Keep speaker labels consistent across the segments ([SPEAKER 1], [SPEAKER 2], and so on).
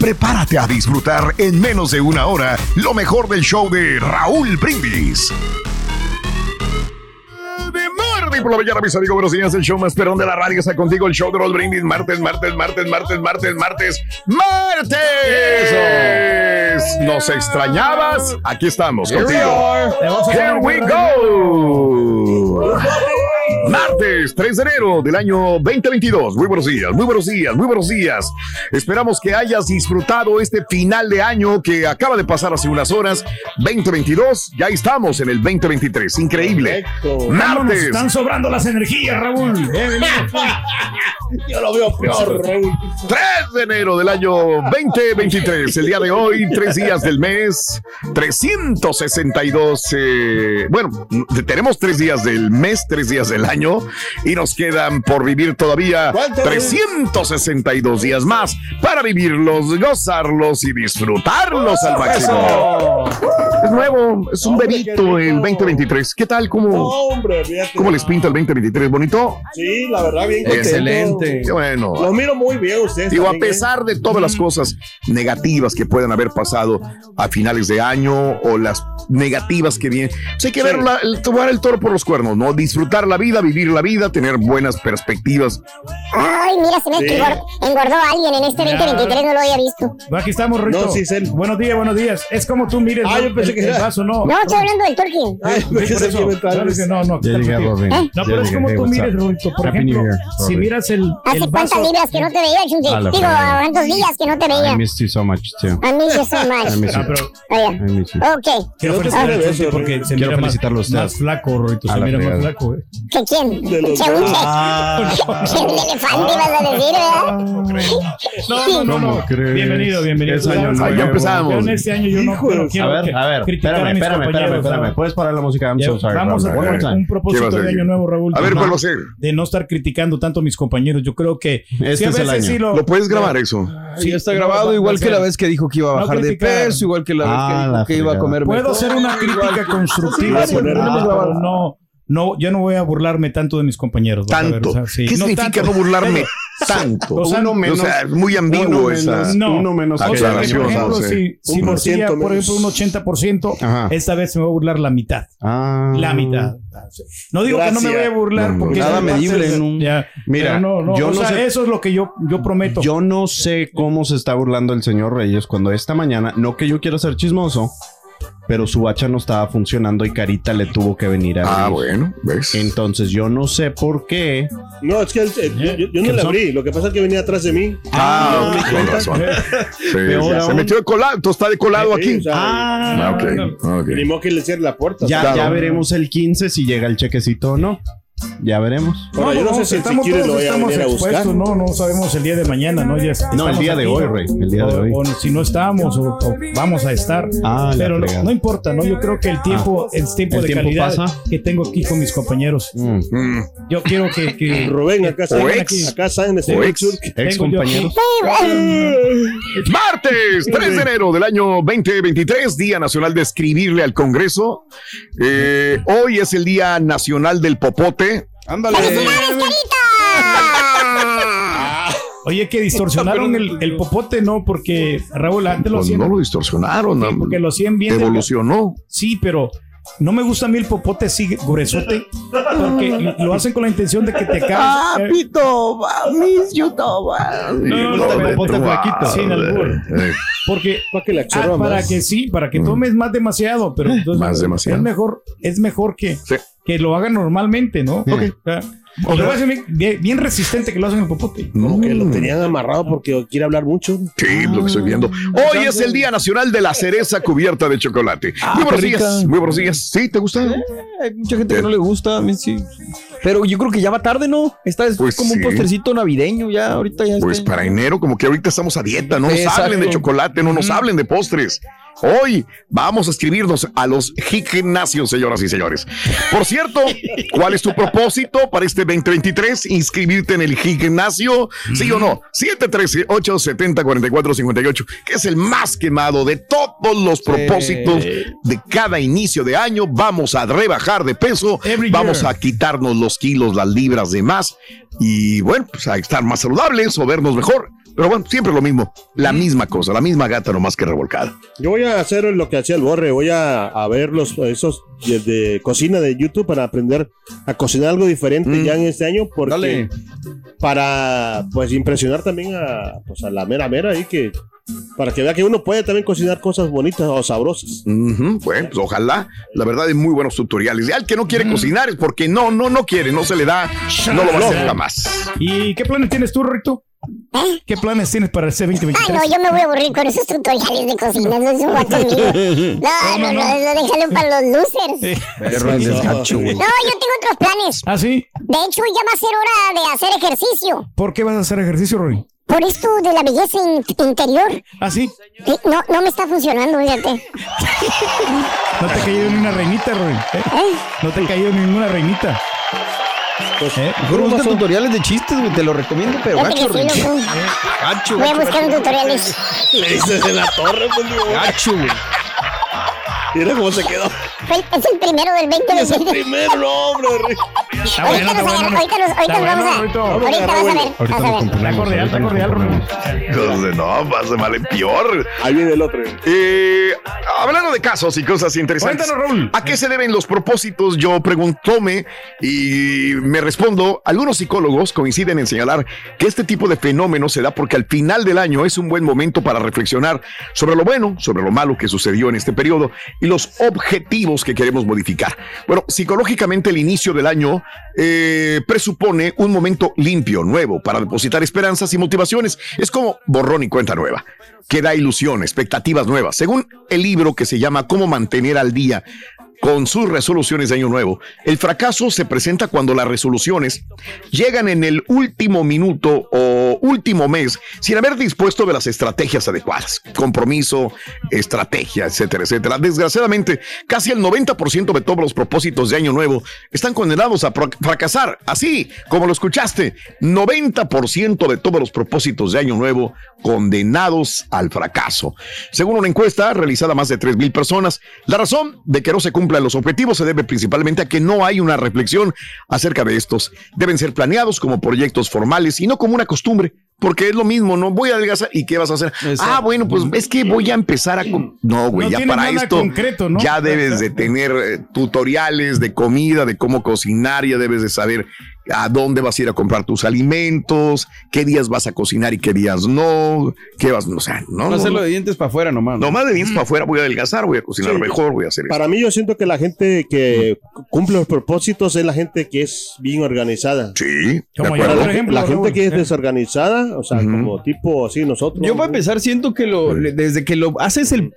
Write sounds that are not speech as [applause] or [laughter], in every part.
[SPEAKER 1] Prepárate a disfrutar en menos de una hora lo mejor del show de Raúl Brindis. De Mardi por la mañana, mis amigos, buenos días. El show más perrón de la radio está contigo. El show de Raúl Brindis. Martes, martes, martes, martes, martes, martes, martes. ¿Nos extrañabas? Aquí estamos contigo. Here we go. Martes 3 de enero del año 2022. Muy buenos días, muy buenos días, muy buenos días. Esperamos que hayas disfrutado este final de año que acaba de pasar hace unas horas. 2022, ya estamos en el 2023. Increíble. Martes.
[SPEAKER 2] Están sobrando las energías, Raúl. [laughs]
[SPEAKER 1] Yo lo veo peor, Raúl. 3 de enero del año 2023. El día de hoy, tres días del mes, 362. eh, bueno, tenemos tres días del mes, tres días del año y nos quedan por vivir todavía 362 días más para vivirlos, gozarlos y disfrutarlos al máximo. Es nuevo, es un bebito el 2023. ¿Qué tal? ¿Cómo,
[SPEAKER 3] Hombre, fíjate.
[SPEAKER 1] cómo les pinta el 2023? ¿Bonito?
[SPEAKER 3] Sí, la verdad, bien contento.
[SPEAKER 1] Excelente. Qué bueno.
[SPEAKER 3] Lo miro muy bien ustedes.
[SPEAKER 1] Digo, a
[SPEAKER 3] ¿eh?
[SPEAKER 1] pesar de todas las cosas negativas que puedan haber pasado a finales de año o las negativas que vienen, pues hay que ver la- el, tomar el toro por los cuernos, ¿no? Disfrutar la vida, vivir la vida, tener buenas perspectivas.
[SPEAKER 4] Ay, mira, se me
[SPEAKER 1] Sí.
[SPEAKER 4] engor- engordó alguien en este 2023, no lo había visto.
[SPEAKER 2] Aquí estamos, Rito.
[SPEAKER 3] No, sí, es él.
[SPEAKER 2] Buenos días, buenos días. Es como tú mires
[SPEAKER 3] Ah,
[SPEAKER 2] ¿no?
[SPEAKER 3] yo pensé que
[SPEAKER 2] el
[SPEAKER 3] era-
[SPEAKER 2] vaso, no.
[SPEAKER 4] No, estoy hablando del turkey.
[SPEAKER 3] Ay,
[SPEAKER 2] Sí,
[SPEAKER 3] pensé
[SPEAKER 2] por eso,
[SPEAKER 3] que iba a entrar.
[SPEAKER 2] claro que no, no,
[SPEAKER 5] Ya
[SPEAKER 2] está
[SPEAKER 5] llegué,
[SPEAKER 2] contigo.
[SPEAKER 5] Robin.
[SPEAKER 2] No,
[SPEAKER 5] Ya
[SPEAKER 2] pero es como tú mires? Rorito. Por ejemplo, si miras el,
[SPEAKER 4] ¿Hace cuántas libras que no te veía, Chunti? Digo. ¿cuántos días que no te
[SPEAKER 5] I
[SPEAKER 4] veía?
[SPEAKER 5] missed you so much too. I miss
[SPEAKER 2] Ah,
[SPEAKER 5] you.
[SPEAKER 2] pero
[SPEAKER 4] Oye,
[SPEAKER 5] I miss you.
[SPEAKER 4] ok.
[SPEAKER 2] quiero
[SPEAKER 3] No te
[SPEAKER 2] felicitar a
[SPEAKER 3] esperes
[SPEAKER 2] Chunti
[SPEAKER 3] eso,
[SPEAKER 2] porque
[SPEAKER 3] Rorito.
[SPEAKER 2] se
[SPEAKER 5] Quiero
[SPEAKER 2] mira más, flaco, Rorito. Se
[SPEAKER 5] la
[SPEAKER 2] mira más
[SPEAKER 5] fregada.
[SPEAKER 2] flaco, eh.
[SPEAKER 4] ¿Que quién?
[SPEAKER 3] De los
[SPEAKER 4] Según
[SPEAKER 3] dos.
[SPEAKER 4] que- [laughs]
[SPEAKER 5] Ah.
[SPEAKER 4] ¿Quién de elefante ibas a decir, verdad?
[SPEAKER 2] No, no, no. Bienvenido, bienvenido.
[SPEAKER 1] Ya empezamos.
[SPEAKER 2] Este año yo no,
[SPEAKER 3] Hijo de-
[SPEAKER 2] no quiero
[SPEAKER 5] A ver, a ver,
[SPEAKER 2] criticar
[SPEAKER 5] espérame,
[SPEAKER 2] a mis
[SPEAKER 5] espérame, espérame,
[SPEAKER 2] compañeros,
[SPEAKER 5] espérame.
[SPEAKER 2] ¿sabes?
[SPEAKER 5] ¿Puedes parar la música? I'm
[SPEAKER 2] Ya,
[SPEAKER 5] so sorry.
[SPEAKER 2] Vamos a poner un
[SPEAKER 5] time.
[SPEAKER 1] ¿Qué
[SPEAKER 2] propósito de año nuevo, Raúl.
[SPEAKER 1] A ver,
[SPEAKER 2] de
[SPEAKER 1] ¿cuál
[SPEAKER 2] no-
[SPEAKER 1] va a ser?
[SPEAKER 2] De no estar criticando tanto a mis compañeros. Yo creo que
[SPEAKER 5] Este
[SPEAKER 2] a
[SPEAKER 5] es el
[SPEAKER 2] veces
[SPEAKER 5] año.
[SPEAKER 2] sí lo,
[SPEAKER 1] ¿Lo puedes grabar eso?
[SPEAKER 2] Sí,
[SPEAKER 6] ya está grabado, igual que la vez que dijo que iba a
[SPEAKER 2] No
[SPEAKER 6] bajar de peso, igual que la vez
[SPEAKER 5] Ah,
[SPEAKER 6] que dijo que iba a comer
[SPEAKER 2] Puedo
[SPEAKER 6] mejor.
[SPEAKER 2] hacer una crítica constructiva,
[SPEAKER 1] Sí,
[SPEAKER 2] pero no, no, ya no voy a burlarme tanto de mis compañeros. vas a ver,
[SPEAKER 1] Tanto.
[SPEAKER 2] o sea, sí,
[SPEAKER 1] ¿Qué
[SPEAKER 2] no
[SPEAKER 1] significa
[SPEAKER 2] tanto.
[SPEAKER 1] no burlarme tanto?
[SPEAKER 2] O sea,
[SPEAKER 5] Uno
[SPEAKER 1] o
[SPEAKER 5] menos.
[SPEAKER 1] sea, es muy ambiguo
[SPEAKER 5] uno
[SPEAKER 1] esa.
[SPEAKER 5] menos,
[SPEAKER 2] No.
[SPEAKER 5] uno menos
[SPEAKER 2] O sea, por ejemplo,
[SPEAKER 1] no sé.
[SPEAKER 2] si, si
[SPEAKER 3] por menos.
[SPEAKER 2] ejemplo, un 80%,
[SPEAKER 5] Ajá.
[SPEAKER 2] esta vez me voy a burlar la mitad.
[SPEAKER 5] Ah.
[SPEAKER 2] La mitad. No digo que no me voy a burlar
[SPEAKER 1] No,
[SPEAKER 2] porque
[SPEAKER 6] nada medible,
[SPEAKER 2] de-
[SPEAKER 6] ¿no?
[SPEAKER 2] ya,
[SPEAKER 5] Mira,
[SPEAKER 2] no, no,
[SPEAKER 5] yo
[SPEAKER 2] o
[SPEAKER 5] no
[SPEAKER 2] sea,
[SPEAKER 5] sé-
[SPEAKER 2] eso es lo que yo, yo prometo.
[SPEAKER 5] Yo no sé cómo se está burlando el señor Reyes cuando esta mañana, no que yo quiera ser chismoso, pero su hacha no estaba funcionando y Carita le tuvo que venir a
[SPEAKER 1] Ah,
[SPEAKER 5] abrir.
[SPEAKER 1] bueno, ¿ves?
[SPEAKER 5] Entonces yo no sé por qué.
[SPEAKER 3] No, es que él- eh, yo, no
[SPEAKER 5] ¿Qué
[SPEAKER 3] le
[SPEAKER 5] pasó?
[SPEAKER 3] abrí. Lo que pasa es que venía atrás de mí.
[SPEAKER 1] Ah, con razón. [laughs] Sí,
[SPEAKER 5] Peor
[SPEAKER 1] sí, se
[SPEAKER 5] aún.
[SPEAKER 1] metió de colado, entonces está de colado aquí.
[SPEAKER 3] O sea,
[SPEAKER 1] Ah, ok, ok.
[SPEAKER 3] Ni modo que le cierre la puerta.
[SPEAKER 5] Ya,
[SPEAKER 1] Claro.
[SPEAKER 5] ya veremos el 15 si llega el chequecito o no. Ya veremos.
[SPEAKER 3] Ahora, yo no sé si
[SPEAKER 2] estamos todos
[SPEAKER 3] lo a
[SPEAKER 2] estamos
[SPEAKER 3] a
[SPEAKER 2] expuestos, no, no sabemos el día de mañana, ¿no? Ya
[SPEAKER 5] No, el día de hoy, Rey. El día de hoy.
[SPEAKER 2] o si no estamos o, o vamos a estar.
[SPEAKER 5] Ah,
[SPEAKER 2] pero no, no importa, ¿no? Yo creo que el tiempo, el tiempo
[SPEAKER 5] ¿El
[SPEAKER 2] de
[SPEAKER 5] tiempo
[SPEAKER 2] calidad
[SPEAKER 5] pasa?
[SPEAKER 2] que tengo aquí con mis compañeros.
[SPEAKER 5] Mm.
[SPEAKER 1] Mm.
[SPEAKER 2] Yo quiero que, que [laughs]
[SPEAKER 3] Rubén, acá está.
[SPEAKER 1] O ex.
[SPEAKER 3] Acá está en este
[SPEAKER 1] O ex.
[SPEAKER 5] Ex compañeros.
[SPEAKER 1] Martes 3 de enero del año 2023, Día Nacional de Escribirle al Congreso. Eh, hoy es el Día Nacional del Popote.
[SPEAKER 6] Ándale. [laughs]
[SPEAKER 2] Oye, que distorsionaron el, el popote, ¿no? Porque Raúl antes lo
[SPEAKER 1] Pues
[SPEAKER 2] hacían.
[SPEAKER 1] no lo distorsionaron,
[SPEAKER 2] Sí,
[SPEAKER 1] no,
[SPEAKER 2] porque lo hacían bien.
[SPEAKER 1] evolucionó.
[SPEAKER 2] Sí, pero no me gusta a mí el popote así gruesote, porque lo hacen con la intención de que te
[SPEAKER 6] Ah,
[SPEAKER 2] caes. eh,
[SPEAKER 6] Pito, miss YouTube.
[SPEAKER 2] no, no,
[SPEAKER 5] el
[SPEAKER 2] pero-
[SPEAKER 5] popote flaquito.
[SPEAKER 2] Sin albur.
[SPEAKER 1] Eh,
[SPEAKER 2] porque
[SPEAKER 3] Para que le
[SPEAKER 2] ah, para que sí, para que tomes más demasiado, pero entonces
[SPEAKER 1] Más demasiado.
[SPEAKER 2] es mejor, es mejor que,
[SPEAKER 1] Sí.
[SPEAKER 2] Que lo hagan normalmente, ¿no?
[SPEAKER 5] Ok.
[SPEAKER 2] O sea, hacen bien, resistente que lo hacen el popote.
[SPEAKER 3] Como que lo
[SPEAKER 1] Mm.
[SPEAKER 3] tenían amarrado porque quiere hablar mucho.
[SPEAKER 1] Sí, lo que estoy viendo. Hoy es el Día Nacional de la Cereza Cubierta de Chocolate. muy buenos días. Muy buenos días. ¿Sí? ¿Te gusta?
[SPEAKER 6] Hay mucha gente que no le gusta. A mí sí. Pero yo creo que ya va tarde, ¿no? Esta es
[SPEAKER 1] Pues
[SPEAKER 6] como
[SPEAKER 1] sí.
[SPEAKER 6] un postrecito navideño ya. Ahorita ya
[SPEAKER 1] Pues
[SPEAKER 6] está.
[SPEAKER 1] para enero, como que ahorita estamos a dieta, no nos
[SPEAKER 6] Exacto.
[SPEAKER 1] hablen de chocolate, no nos hablen de postres. Hoy vamos a escribirnos a los gimnasios, señoras y señores. Por cierto, ¿cuál es tu propósito para este 2023? ¿Inscribirte en el gimnasio? ¿Sí o no? 713-870-4458, que es el más quemado de todos los propósitos de cada inicio de año. Vamos a rebajar de peso, vamos a quitarnos los kilos, las libras de más y bueno, pues a estar más saludables o vernos mejor. Pero bueno, siempre lo mismo, la misma cosa, la misma gata nomás que revolcada.
[SPEAKER 3] Yo voy a hacer lo que hacía el Borre. Voy a, a ver los, esos de, de cocina de YouTube para aprender a cocinar algo diferente
[SPEAKER 1] Mm.
[SPEAKER 3] ya en este año. Porque
[SPEAKER 6] Dale.
[SPEAKER 3] para pues impresionar también a, pues, a la mera mera ahí que para que vea que uno puede también cocinar cosas bonitas o sabrosas.
[SPEAKER 1] Bueno, pues ojalá, la verdad hay muy buenos tutoriales. Y al que no quiere cocinar es porque no, no, no quiere, no se le da, no lo va a hacer jamás.
[SPEAKER 2] ¿Y qué planes tienes tú, Rito? ¿Qué planes tienes para ese
[SPEAKER 4] Ah,
[SPEAKER 2] 2023?
[SPEAKER 4] no, yo me voy a aburrir con esos tutoriales de cocina. No. [laughs] No, no, no, no, déjalo para los losers.
[SPEAKER 6] Perro el desgacho, güey.
[SPEAKER 4] No, yo tengo otros planes.
[SPEAKER 2] ¿Ah, sí?
[SPEAKER 4] De hecho, ya va a ser hora de hacer ejercicio.
[SPEAKER 2] ¿Por qué vas a hacer ejercicio, Rory?
[SPEAKER 4] Por esto de la belleza in- interior.
[SPEAKER 2] ¿Ah, sí?
[SPEAKER 4] Eh, No, no me está funcionando, fíjate. [laughs]
[SPEAKER 2] No te cayó ni una reinita, Rory. ¿eh?
[SPEAKER 4] ¿Eh?
[SPEAKER 2] No te cayó ninguna reinita.
[SPEAKER 3] Pues,
[SPEAKER 2] ¿eh?
[SPEAKER 6] Mejor busca tutoriales de chistes, güey. Te lo recomiendo, pero gacho, güey.
[SPEAKER 4] Voy a
[SPEAKER 6] gacho,
[SPEAKER 4] buscar un tutoriales.
[SPEAKER 3] le dices en la torre, pues,
[SPEAKER 6] gacho, güey.
[SPEAKER 3] Mira cómo se quedó.
[SPEAKER 4] Es el primero del
[SPEAKER 3] Y es el
[SPEAKER 4] 2020.
[SPEAKER 3] primero, no, hombre.
[SPEAKER 2] Está
[SPEAKER 4] Ahorita
[SPEAKER 2] bueno,
[SPEAKER 4] nos
[SPEAKER 2] bueno.
[SPEAKER 4] ahorita nos
[SPEAKER 2] Está
[SPEAKER 4] ahorita nos
[SPEAKER 2] bueno,
[SPEAKER 4] vamos a.
[SPEAKER 2] Rito.
[SPEAKER 4] Ahorita vas a ver. Vas a ver.
[SPEAKER 2] Está cordial, está cordial.
[SPEAKER 1] Entonces, no, va a mal en peor.
[SPEAKER 3] Ahí viene el otro.
[SPEAKER 1] Eh, hablando de casos y cosas interesantes.
[SPEAKER 2] Cuéntanos, Raúl.
[SPEAKER 1] ¿A qué se deben los propósitos? Yo preguntóme y me respondo. Algunos psicólogos coinciden en señalar que este tipo de fenómeno se da porque al final del año es un buen momento para reflexionar sobre lo bueno, sobre lo malo que sucedió en este periodo y los objetivos que queremos modificar. Bueno, psicológicamente el inicio del año eh, presupone un momento limpio, nuevo, para depositar esperanzas y motivaciones. Es como borrón y cuenta nueva que da ilusión, expectativas nuevas. Según el libro que se llama Cómo mantener al día con sus resoluciones de año nuevo, el fracaso se presenta cuando las resoluciones llegan en el último minuto o último mes sin haber dispuesto de las estrategias adecuadas, compromiso, estrategia, etcétera, etcétera. Desgraciadamente, casi el 90% de todos los propósitos de año nuevo están condenados a fracasar, así como lo escuchaste, 90% de todos los propósitos de año nuevo condenados al fracaso. Según una encuesta realizada a más de 3 mil personas, la razón de que no se cumplan los objetivos se debe principalmente a que no hay una reflexión acerca de estos. Deben ser planeados como proyectos formales y no como una costumbre. Porque es lo mismo, ¿no? Voy a adelgazar. ¿Y qué vas a hacer?
[SPEAKER 6] Exacto.
[SPEAKER 1] Ah, bueno, pues es que voy a empezar a... No, güey,
[SPEAKER 2] No
[SPEAKER 1] ya para esto
[SPEAKER 2] concreto, ¿no?
[SPEAKER 1] ya debes de [laughs] tener eh, tutoriales de comida, de cómo cocinar, ya debes de saber a dónde vas a ir a comprar tus alimentos, qué días vas a cocinar y qué días no, qué vas, o sea, no,
[SPEAKER 6] No hacerlo
[SPEAKER 1] no,
[SPEAKER 6] de dientes para afuera nomás.
[SPEAKER 1] no más de dientes para afuera, voy a adelgazar, voy a cocinar
[SPEAKER 3] Sí.
[SPEAKER 1] mejor, voy a hacer eso.
[SPEAKER 3] Para mí yo siento que la gente que cumple los propósitos es la gente que es bien organizada.
[SPEAKER 1] Sí, de
[SPEAKER 2] Como yo,
[SPEAKER 1] acuerdo.
[SPEAKER 2] por ejemplo,
[SPEAKER 3] la gente que es
[SPEAKER 2] Eh.
[SPEAKER 3] desorganizada, o sea, como tipo así nosotros.
[SPEAKER 6] Yo para empezar siento que lo desde que lo haces el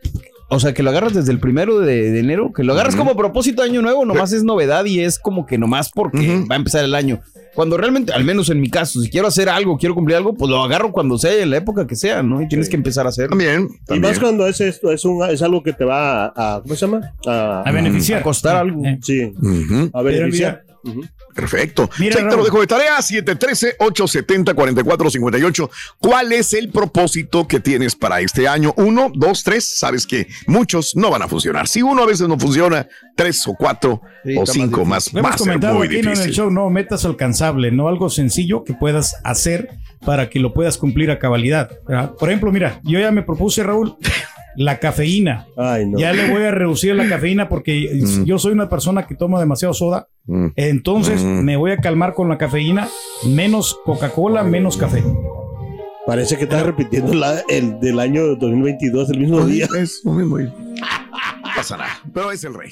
[SPEAKER 6] o sea, que lo agarras desde el primero de, de enero, que lo agarras como propósito de año nuevo, nomás es novedad y es como que nomás porque va a empezar el año. Cuando realmente, al menos en mi caso, si quiero hacer algo, quiero cumplir algo, pues lo agarro cuando sea, en la época que sea, ¿no? Y tienes que empezar a hacerlo.
[SPEAKER 1] También,
[SPEAKER 3] Y más cuando es esto, es, un, es algo que te va a, a- ¿cómo se llama? A,
[SPEAKER 2] A beneficiar.
[SPEAKER 6] A costar algo.
[SPEAKER 2] Eh.
[SPEAKER 3] Sí, a beneficiar.
[SPEAKER 1] Perfecto.
[SPEAKER 2] Mira,
[SPEAKER 1] te lo dejo de tarea. 713-870-4458. ¿Cuál es el propósito que tienes para este año? Uno, dos, tres. Sabes que muchos no van a funcionar. Si uno a veces no funciona, tres o cuatro
[SPEAKER 6] Sí,
[SPEAKER 1] o
[SPEAKER 6] más
[SPEAKER 1] cinco más,
[SPEAKER 2] hemos
[SPEAKER 1] a ser
[SPEAKER 2] comentado
[SPEAKER 1] muy
[SPEAKER 2] aquí ¿no? en el
[SPEAKER 1] difícil.
[SPEAKER 2] show, no metas alcanzable, no algo sencillo que puedas hacer para que lo puedas cumplir a cabalidad. ¿verdad? Por ejemplo, mira, yo ya me propuse, Raúl, la cafeína.
[SPEAKER 3] Ay, no.
[SPEAKER 2] Ya le voy a reducir la cafeína porque yo soy una persona que toma demasiado soda.
[SPEAKER 1] Mm.
[SPEAKER 2] Entonces me voy a calmar con la cafeína, menos Coca-Cola, menos café.
[SPEAKER 3] Parece que estás repitiendo la, el del año 2022, el mismo día.
[SPEAKER 1] Es lo mismo. [laughs] No pasa nada. Pero es el rey.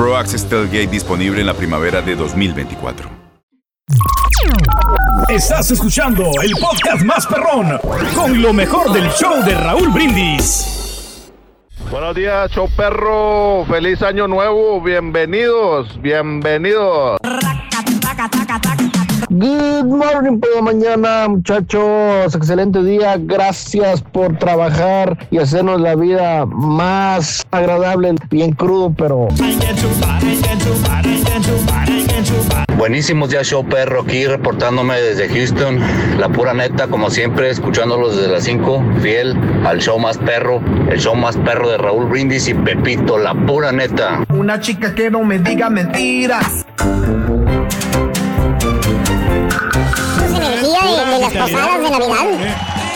[SPEAKER 7] Pro Access Tailgate disponible en la primavera de 2024.
[SPEAKER 2] Estás escuchando el podcast más perrón con lo mejor del show de Raúl Brindis.
[SPEAKER 8] Buenos días, show perro. Feliz año nuevo. Bienvenidos, bienvenidos.
[SPEAKER 9] Good morning por la mañana, muchachos. Excelente día. Gracias por trabajar y hacernos la vida más agradable. Bien crudo, pero.
[SPEAKER 10] Buenísimos días, show perro, aquí reportándome desde Houston. La pura neta, como siempre, escuchándolos desde las 5, fiel al show más perro, el show más perro de Raúl Brindis y Pepito, la pura neta.
[SPEAKER 11] Una chica que no me diga mentiras.
[SPEAKER 4] Energía de, de las posadas de Navidad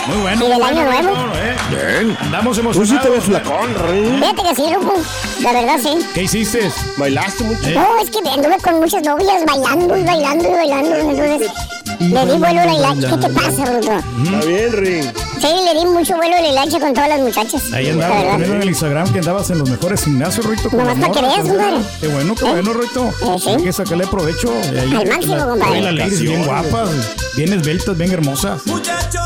[SPEAKER 2] Muy bueno.
[SPEAKER 4] y del año nuevo.
[SPEAKER 2] eh.
[SPEAKER 1] Bien.
[SPEAKER 2] Andamos
[SPEAKER 3] Tú sí te ves
[SPEAKER 2] emocionados.
[SPEAKER 3] flacón, Rey.
[SPEAKER 4] Fíjate que sí, loco. La verdad, sí.
[SPEAKER 2] ¿Qué hiciste?
[SPEAKER 3] Bailaste mucho.
[SPEAKER 2] Eh.
[SPEAKER 4] No, es que anduve con muchas novias bailando y bailando y bailando. Entonces, [laughs] le di vuelo a la hilacha. ¿Qué te pasa, bruto?
[SPEAKER 3] Está bien, Rey.
[SPEAKER 4] Sí, le di mucho vuelo a la hilacha con todas las muchachas.
[SPEAKER 2] Ahí
[SPEAKER 4] verdad.
[SPEAKER 2] poniendo en el Instagram que andabas en los mejores gimnasios, Rito.
[SPEAKER 4] Nomás
[SPEAKER 2] las
[SPEAKER 4] pa' que veas,
[SPEAKER 2] ¿verdad?
[SPEAKER 4] compadre.
[SPEAKER 2] Qué bueno, qué
[SPEAKER 4] ¿Eh?
[SPEAKER 2] bueno, Rito.
[SPEAKER 4] Eh, sí.
[SPEAKER 2] Hay que sacarle provecho. Ahí,
[SPEAKER 4] Al máximo,
[SPEAKER 2] la-
[SPEAKER 4] compadre.
[SPEAKER 2] ahí las ladies bien guapas, bien esbeltas, bien hermosas.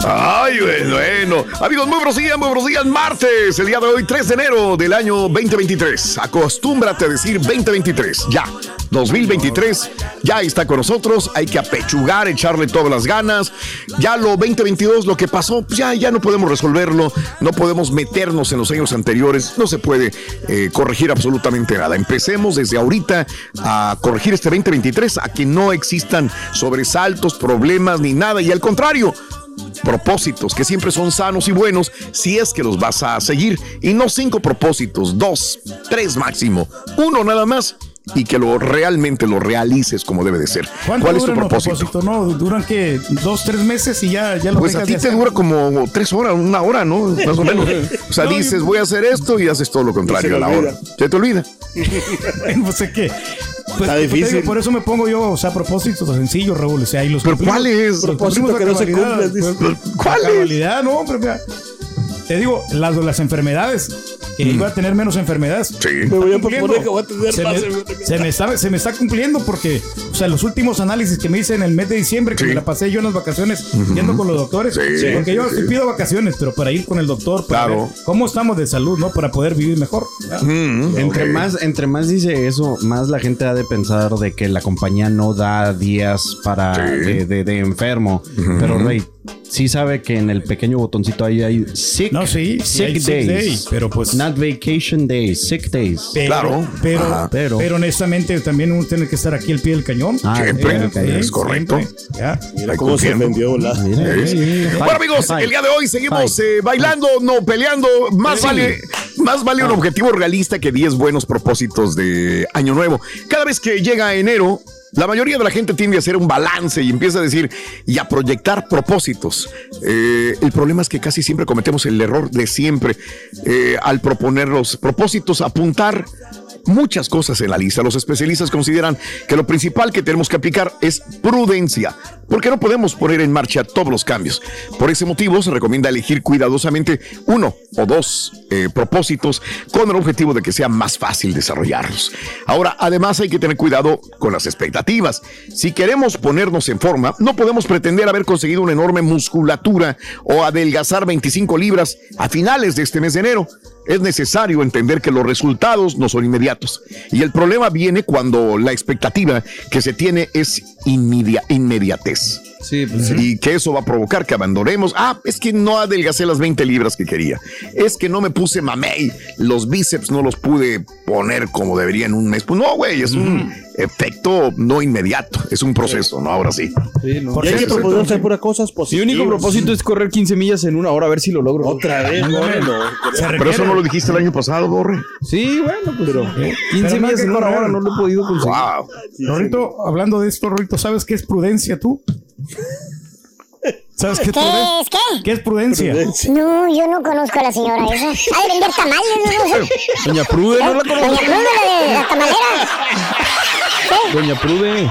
[SPEAKER 1] Ay, bueno, bueno. Amigos, muy buenos días, muy buenos días. Martes, el día de hoy, 3 de enero del año 2023. Acostúmbrate a decir 2023. Ya. 2023 ya está con nosotros. Hay que apechugar, echarle todas las ganas. Ya lo 2022, lo que pasó, pues ya, ya no podemos resolverlo. No podemos meternos en los años anteriores. No se puede eh, corregir absolutamente nada. Empecemos desde ahorita a corregir este 2023, a que no existan sobresaltos, problemas ni nada. Y al contrario, propósitos que siempre son sanos y buenos si es que los vas a seguir y no cinco propósitos, dos, tres máximo, uno nada más y que lo realmente lo realices como debe de ser.
[SPEAKER 2] ¿Cuánto
[SPEAKER 1] ¿Cuál es tu propósito?
[SPEAKER 2] No, duran que dos, tres meses y ya, ya lo
[SPEAKER 1] Pues a ti te
[SPEAKER 2] hacer.
[SPEAKER 1] dura como tres horas, una hora, ¿no? Más o menos. [laughs] O sea,
[SPEAKER 2] No,
[SPEAKER 1] dices,
[SPEAKER 2] yo-
[SPEAKER 1] voy a hacer esto y haces todo lo contrario
[SPEAKER 3] se
[SPEAKER 1] a la
[SPEAKER 3] olvida.
[SPEAKER 1] hora. Se te olvida.
[SPEAKER 2] no sé qué. Pues,
[SPEAKER 3] Está difícil.
[SPEAKER 2] digo, por eso me pongo yo, o sea, propósitos sencillos, Raúl. O sea, y los
[SPEAKER 1] ¿Pero
[SPEAKER 2] cumplimos-
[SPEAKER 1] cuáles?
[SPEAKER 2] los
[SPEAKER 3] Propósito que no se cumple, dice.
[SPEAKER 2] pues, a
[SPEAKER 1] ¿Cuáles?
[SPEAKER 2] cabalidad, no, pero mira, te digo, las de las enfermedades, que iba a tener menos enfermedades.
[SPEAKER 1] Sí.
[SPEAKER 3] Me voy a proponer que voy a tener
[SPEAKER 2] se
[SPEAKER 3] más
[SPEAKER 2] me,
[SPEAKER 3] enfermedades.
[SPEAKER 2] se, me está, se me está cumpliendo porque, o sea, los últimos análisis que me hice en el mes de diciembre, que
[SPEAKER 1] Sí.
[SPEAKER 2] me la pasé yo en las vacaciones yendo con los doctores,
[SPEAKER 1] Sí,
[SPEAKER 2] porque yo
[SPEAKER 1] sí,
[SPEAKER 2] sí
[SPEAKER 1] sí.
[SPEAKER 2] pido vacaciones, pero para ir con el doctor, para
[SPEAKER 1] Claro.
[SPEAKER 2] ver cómo estamos de salud, ¿no? Para poder vivir mejor.
[SPEAKER 1] Mm,
[SPEAKER 5] Entre más, entre más dice eso, más la gente ha de pensar de que la compañía no da días para
[SPEAKER 1] Sí.
[SPEAKER 5] de, de- de enfermo. Pero Rey, sí sabe que en el pequeño botoncito ahí hay sick,
[SPEAKER 2] No, sí, sí
[SPEAKER 5] sick
[SPEAKER 2] hay
[SPEAKER 5] days.
[SPEAKER 2] sick day, pero pues-
[SPEAKER 5] Not vacation days, sick days.
[SPEAKER 2] Pero, pero,
[SPEAKER 5] Pero-
[SPEAKER 2] pero, honestamente también uno tiene que estar aquí al pie del cañón.
[SPEAKER 5] Ah,
[SPEAKER 1] Siempre, es correcto.
[SPEAKER 2] siempre. Ya.
[SPEAKER 1] Mira
[SPEAKER 3] ¿Cómo se vendió la?
[SPEAKER 1] ¿Eh? Bueno amigos, el día de hoy seguimos eh, bailando, no peleando. Más vale, más vale un objetivo realista que 10 buenos propósitos de año nuevo. Cada vez que llega enero, la mayoría de la gente tiende a hacer un balance y empieza a decir y a proyectar propósitos. Eh, el problema es que casi siempre cometemos el error de siempre eh, al proponer los propósitos, apuntar muchas cosas en la lista. Los especialistas consideran que lo principal que tenemos que aplicar es prudencia, porque no podemos poner en marcha todos los cambios. Por ese motivo, se recomienda elegir cuidadosamente uno o dos eh, propósitos con el objetivo de que sea más fácil desarrollarlos. Ahora, además hay que tener cuidado con las expectativas. Si queremos ponernos en forma, no podemos pretender haber conseguido una enorme musculatura o adelgazar 25 libras a finales de este mes de enero es necesario entender que los resultados no son inmediatos. Y el problema viene cuando la expectativa que se tiene es inmedia- inmediatez.
[SPEAKER 6] Sí, pues sí.
[SPEAKER 1] Y que eso va a provocar que abandonemos. Ah, es que no adelgacé las 20 libras que quería. Es que no me puse mamey. Los bíceps no los pude poner como debería en un mes. Pues no, güey, es un efecto no inmediato. Es un proceso, ¿no? Ahora sí.
[SPEAKER 6] Sí, no.
[SPEAKER 3] Y hay que
[SPEAKER 1] eso,
[SPEAKER 3] proponer hacer puras cosas
[SPEAKER 6] Mi único propósito es correr 15 millas en una hora, a ver si lo logro.
[SPEAKER 3] Otra vez,
[SPEAKER 2] Ándale.
[SPEAKER 3] bueno.
[SPEAKER 1] Pero eso no lo dijiste el año pasado, Borre.
[SPEAKER 6] Sí, bueno, pues.
[SPEAKER 2] Pero
[SPEAKER 6] 15
[SPEAKER 2] no hay
[SPEAKER 6] millas en una hora no lo he podido conseguir.
[SPEAKER 1] Wow.
[SPEAKER 2] Rorrito, hablando de esto, Rorrito, ¿sabes qué es prudencia tú? ¿Sabes qué es
[SPEAKER 4] es qué?
[SPEAKER 2] ¿Qué es prudencia?
[SPEAKER 4] No, yo no conozco a la señora esa. Ha de vender tamales, no.
[SPEAKER 6] Doña Prude, ¿no la
[SPEAKER 4] Doña
[SPEAKER 6] conozco?
[SPEAKER 4] Cruz de la, la tamalera. [laughs]
[SPEAKER 6] Doña Prude.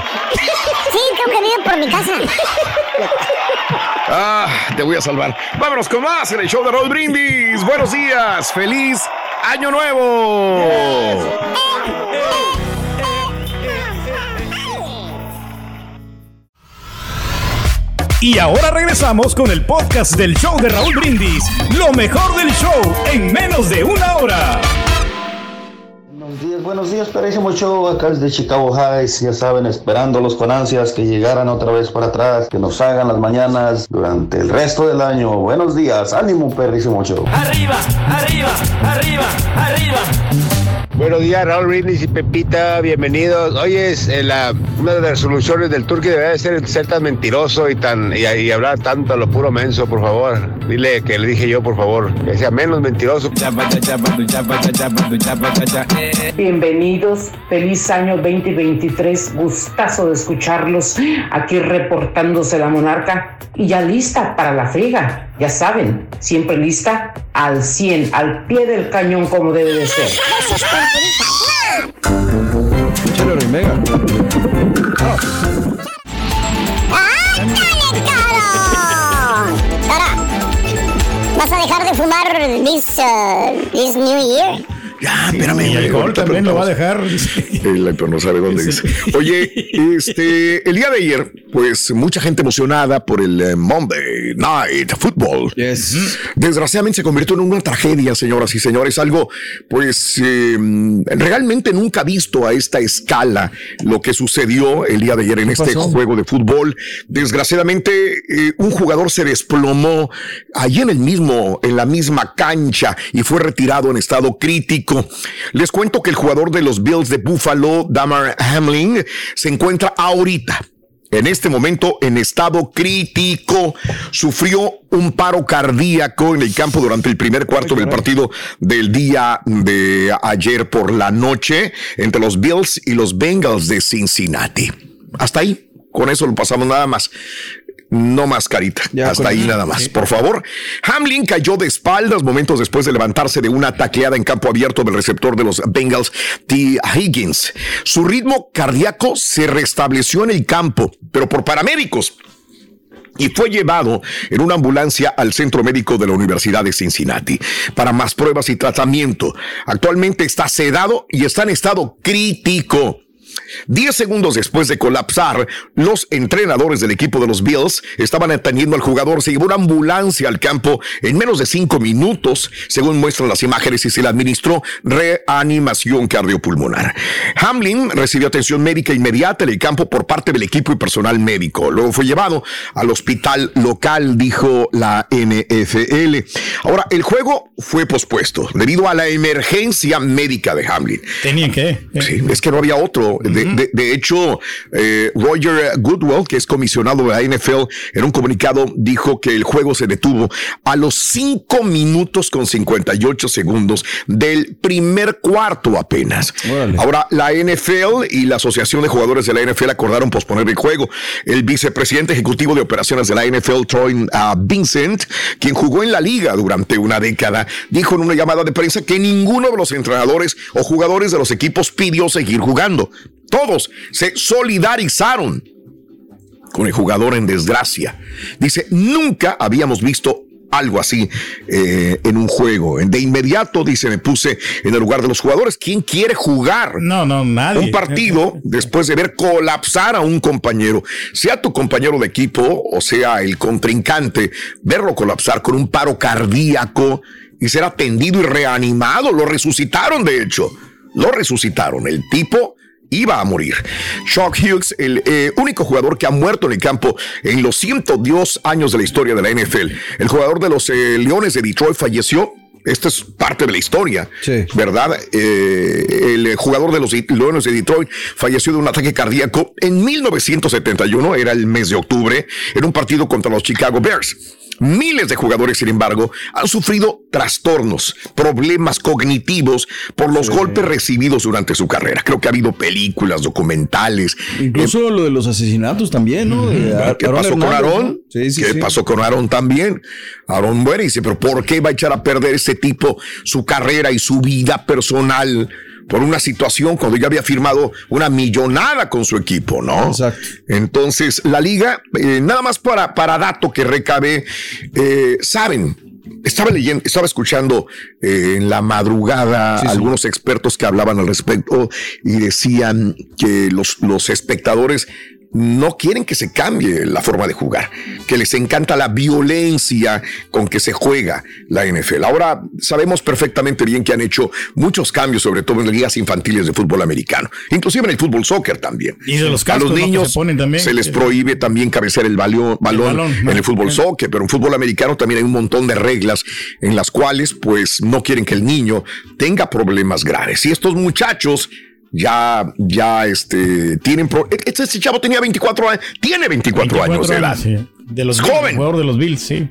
[SPEAKER 4] Sí, creo que vive por mi casa.
[SPEAKER 1] Ah, te voy a salvar. Vámonos con más en el show de Roll Brindis. Buenos días, feliz año nuevo.
[SPEAKER 2] Y ahora regresamos con el podcast del show de Raúl Brindis. Lo mejor del show en menos de una hora.
[SPEAKER 12] Buenos días, buenos días, Perísimo Show, acá desde Chicago Heights, ya saben, esperándolos con ansias que llegaran otra vez para atrás, que nos hagan las mañanas durante el resto del año. Buenos días, ánimo, Perrísimo Show.
[SPEAKER 13] Arriba, arriba, arriba, arriba.
[SPEAKER 14] Buenos días, Raúl Brindis y Pepita, bienvenidos. Oye, es, eh, la, una de las resoluciones del Turqui debe de ser ser tan mentiroso y tan y, y hablar tanto a lo puro menso, por favor. Dile que le dije yo, por favor, que sea menos mentiroso.
[SPEAKER 15] Bienvenidos, feliz año 2023, gustazo de escucharlos aquí reportándose la monarca y ya lista para la friga, ya saben, siempre lista al 100, al pie del cañón como debe de ser.
[SPEAKER 6] Chelo Mega.
[SPEAKER 4] ¡Ándale, caro! Cara, ¿vas a dejar de fumar this, uh, this New Year?
[SPEAKER 1] Ya, espérame.
[SPEAKER 2] Y
[SPEAKER 1] ya,
[SPEAKER 2] alcohol también lo va a dejar.
[SPEAKER 1] El pero no sabe dónde dice. Oye, este, el día de ayer, pues mucha gente emocionada por el eh, Monday Night Football. Desgraciadamente se convirtió en una tragedia, señoras y señores. Algo, pues, eh, realmente nunca visto a esta escala lo que sucedió el día de ayer en este
[SPEAKER 6] pasó?
[SPEAKER 1] juego de fútbol. Desgraciadamente, eh, un jugador se desplomó allí en el mismo, en la misma cancha y fue retirado en estado crítico. Les cuento que el jugador de los Bills de Buffalo, Damar Hamlin, se encuentra ahorita en este momento en estado crítico. Sufrió un paro cardíaco en el campo durante el primer cuarto del partido del día de ayer por la noche entre los Bills y los Bengals de Cincinnati. Hasta ahí. Con eso lo pasamos nada más. No más carita. Hasta ahí nada más.
[SPEAKER 6] sí.
[SPEAKER 1] Por favor. Hamlin cayó de espaldas momentos después de levantarse de una tacleada en campo abierto del receptor de los Bengals, T. Higgins. Su ritmo cardíaco se restableció en el campo, pero por paramédicos y fue llevado en una ambulancia al centro médico de la Universidad de Cincinnati para más pruebas y tratamiento. Actualmente está sedado y está en estado crítico. Diez segundos después de colapsar, los entrenadores del equipo de los Bills estaban atendiendo al jugador. Se llevó una ambulancia al campo en menos de cinco minutos, según muestran las imágenes, y se le administró reanimación cardiopulmonar. Hamlin recibió atención médica inmediata en el campo por parte del equipo y personal médico. Luego fue llevado al hospital local, dijo la NFL. Ahora, el juego fue pospuesto debido a la emergencia médica de Hamlin.
[SPEAKER 2] Tenían que.
[SPEAKER 1] Sí, es que no había otro. De, de- de hecho, eh, Roger Goodwell, que es comisionado de la NFL, en un comunicado dijo que el juego se detuvo a los 5 minutos con 58 segundos del primer cuarto apenas. Ahora, la NFL y la Asociación de Jugadores de la NFL acordaron posponer el juego. El vicepresidente ejecutivo de operaciones de la NFL, Troy ah, Vincent, quien jugó en la liga durante una década, dijo en una llamada de prensa que ninguno de los entrenadores o jugadores de los equipos pidió seguir jugando. Todos se solidarizaron con el jugador en desgracia. Dice, nunca habíamos visto algo así eh, en un juego. De inmediato, dice, me puse en el lugar de los jugadores. ¿Quién quiere jugar?
[SPEAKER 2] No, no, nadie.
[SPEAKER 1] Un partido después de ver colapsar a un compañero, sea tu compañero de equipo o sea el contrincante, verlo colapsar con un paro cardíaco y ser atendido y reanimado. Lo resucitaron, de hecho. Lo resucitaron. El tipo iba a morir. Shock Hughes, el eh, único jugador que ha muerto en el campo en los 102 años de la historia de la NFL. El jugador de los eh, Leones de Detroit falleció. Esta es parte de la historia, ¿verdad? Eh, el jugador de los Leones de Detroit falleció de un ataque cardíaco en 1971, era el mes de octubre, en un partido contra los Chicago Bears. Miles de jugadores, sin embargo, han sufrido trastornos, problemas cognitivos por los golpes recibidos durante su carrera. Creo que ha habido películas, documentales.
[SPEAKER 6] Incluso lo de los asesinatos también, ¿no? De
[SPEAKER 1] ¿Qué
[SPEAKER 6] Aaron
[SPEAKER 1] pasó con Aarón?
[SPEAKER 6] ¿no? Sí, sí,
[SPEAKER 1] ¿Qué pasó con Aarón también? Aarón muere y dice, pero ¿por qué va a echar a perder este tipo su carrera y su vida personal? Por una situación cuando ya había firmado una millonada con su equipo, ¿no? Exacto. Entonces, la liga, eh, nada más para, para dato que recabe, eh, saben, estaba leyendo, estaba escuchando eh, en la madrugada algunos expertos que hablaban al respecto y decían que los, los espectadores no quieren que se cambie la forma de jugar, que les encanta la violencia con que se juega la NFL. Ahora sabemos perfectamente bien que han hecho muchos cambios, sobre todo en las ligas infantiles de fútbol americano, inclusive en el fútbol soccer también.
[SPEAKER 2] Y de los
[SPEAKER 1] A los niños
[SPEAKER 2] se ponen también.
[SPEAKER 1] se les prohíbe también cabecear el balón, balón,
[SPEAKER 2] balón,
[SPEAKER 1] en el fútbol soccer, pero en fútbol americano también hay un montón de reglas en las cuales pues no quieren que el niño tenga problemas graves. Y estos muchachos ya, ya, este, tienen, pro- este, este chavo tenía 24 años, tiene 24, años de edad.
[SPEAKER 2] sí. De los
[SPEAKER 1] Es
[SPEAKER 2] Bills,
[SPEAKER 1] joven.
[SPEAKER 2] jugador de los Bills, sí.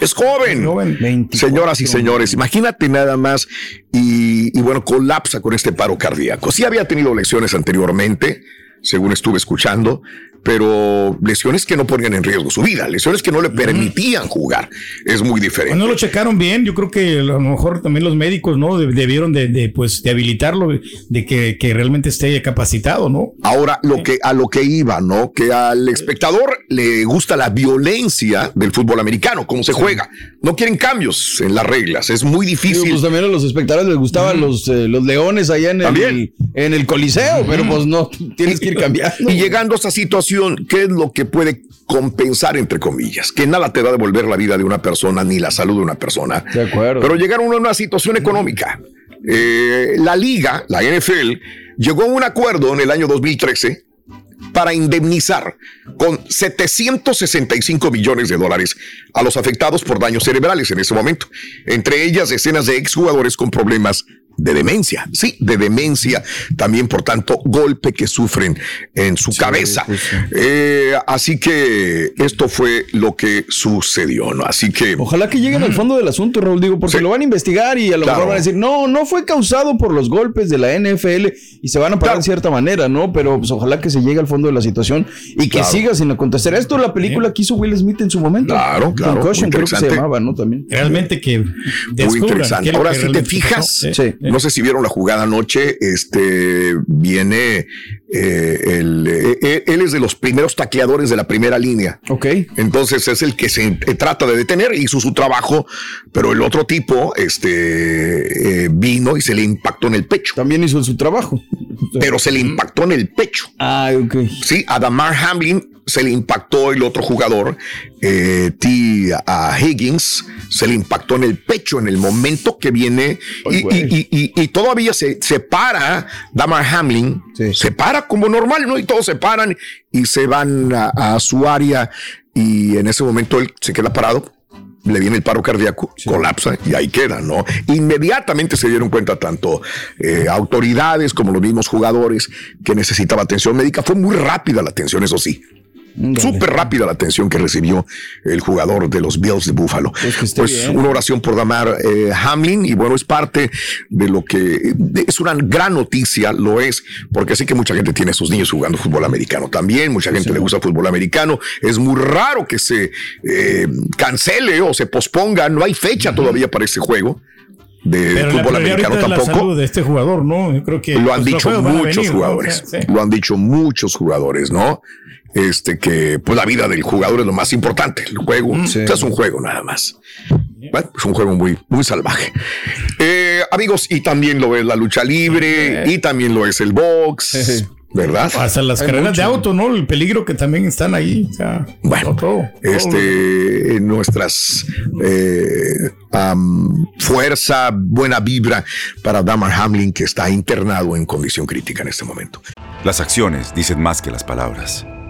[SPEAKER 1] Es joven. Señoras y señores, imagínate nada más y, y bueno, colapsa con este paro cardíaco. Sí había tenido lesiones anteriormente, según estuve escuchando, pero lesiones que no ponían en riesgo su vida, lesiones que no le permitían jugar. Es muy diferente.
[SPEAKER 2] No lo checaron bien. Yo creo que a lo mejor también los médicos, ¿no? De- Debieron de, de, pues, de habilitarlo, de que, que realmente esté capacitado, ¿no?
[SPEAKER 1] Ahora, lo que, a lo que iba, ¿no? Que al espectador le gusta la violencia del fútbol americano, cómo se juega. No quieren cambios en las reglas. Es muy difícil.
[SPEAKER 6] Digo, pues también a los espectadores les gustaban los, eh, los leones allá en el,
[SPEAKER 1] También.
[SPEAKER 6] en el coliseo, pero pues no, tienes que ir [laughs] cambiando.
[SPEAKER 1] Y llegando a esta situación, ¿qué es lo que puede compensar, entre comillas? Que nada te va a devolver la vida de una persona ni la salud de una persona.
[SPEAKER 6] De acuerdo.
[SPEAKER 1] Pero llegaron a una situación económica. Eh, la liga, la NFL, llegó a un acuerdo en el año 2013 para indemnizar con 765 millones de dólares a los afectados por daños cerebrales en ese momento, entre ellas decenas de exjugadores con problemas de demencia, sí, de demencia, también por tanto golpe que sufren en su cabeza. Eh, así que esto fue lo que sucedió, ¿no? Así que...
[SPEAKER 6] Ojalá que lleguen al fondo del asunto, Raúl, digo, porque lo van a investigar y a lo
[SPEAKER 1] Claro.
[SPEAKER 6] mejor van a decir, no, no fue causado por los golpes de la NFL y se van a parar de cierta manera, ¿no? Pero pues ojalá que se llegue al fondo de la situación y que
[SPEAKER 1] Claro.
[SPEAKER 6] siga sin acontecer. Esto la película que hizo Will Smith en su momento.
[SPEAKER 1] Claro, claro,
[SPEAKER 6] Concussion, creo que se llamaba, ¿no? También.
[SPEAKER 2] Realmente que
[SPEAKER 1] Muy interesante. Ahora,
[SPEAKER 2] que
[SPEAKER 1] si te fijas,
[SPEAKER 2] pasó. Sí.
[SPEAKER 1] No sé si vieron la jugada anoche, este viene eh, el, eh, eh, él es de los primeros tacleadores de la primera línea.
[SPEAKER 6] Ok.
[SPEAKER 1] Entonces es el que se eh, trata de detener, hizo su trabajo, pero el otro tipo, este, eh, vino y se le impactó en el pecho.
[SPEAKER 6] También hizo su trabajo.
[SPEAKER 1] pero se le impactó en el pecho.
[SPEAKER 6] Ah, ok.
[SPEAKER 1] Sí, a Damar Hamlin se le impactó el otro jugador, eh, T. a Higgins, se le impactó en el pecho en el momento que viene y, y- y- y- y todavía se, se para Damar Hamlin, se para como normal, ¿no? Y todos se paran y se van a, a su área y en ese momento él se queda parado. Le viene el paro cardíaco, colapsa y ahí queda, ¿no? Inmediatamente se dieron cuenta tanto eh, autoridades como los mismos jugadores que necesitaba atención médica. Fue muy rápida la atención, eso sí. Súper rápida la atención que recibió el jugador de los Bills de Buffalo. Pues, una oración por Damar eh, Hamlin y bueno, es parte de lo que es una gran noticia, lo es, porque sé que mucha gente tiene a sus niños jugando fútbol americano también, mucha gente le gusta el fútbol americano, es muy raro que se eh, cancele o se posponga, no hay fecha todavía para ese juego de
[SPEAKER 2] Pero
[SPEAKER 1] fútbol americano
[SPEAKER 2] la
[SPEAKER 1] tampoco.
[SPEAKER 2] salud de este jugador, ¿no? Yo creo que
[SPEAKER 1] Lo han dicho muchos
[SPEAKER 2] venir, ¿no?
[SPEAKER 1] jugadores.
[SPEAKER 2] Sí.
[SPEAKER 1] Lo han dicho muchos jugadores, ¿no? Este que pues la vida del jugador es lo más importante. El juego sea, es un juego nada más. Bueno, es un juego muy, muy salvaje. Eh, amigos, y también lo es la lucha libre, y también lo es el box, ¿verdad?
[SPEAKER 2] Hasta las
[SPEAKER 1] Hay
[SPEAKER 2] carreras
[SPEAKER 1] mucho.
[SPEAKER 2] de auto, ¿no? El peligro que también están ahí. o sea,
[SPEAKER 1] Bueno,
[SPEAKER 2] todo, todo.
[SPEAKER 1] este, nuestras eh, am, fuerza, buena vibra para Damar Hamlin, que está internado en condición crítica en este momento.
[SPEAKER 7] Las acciones dicen más que las palabras.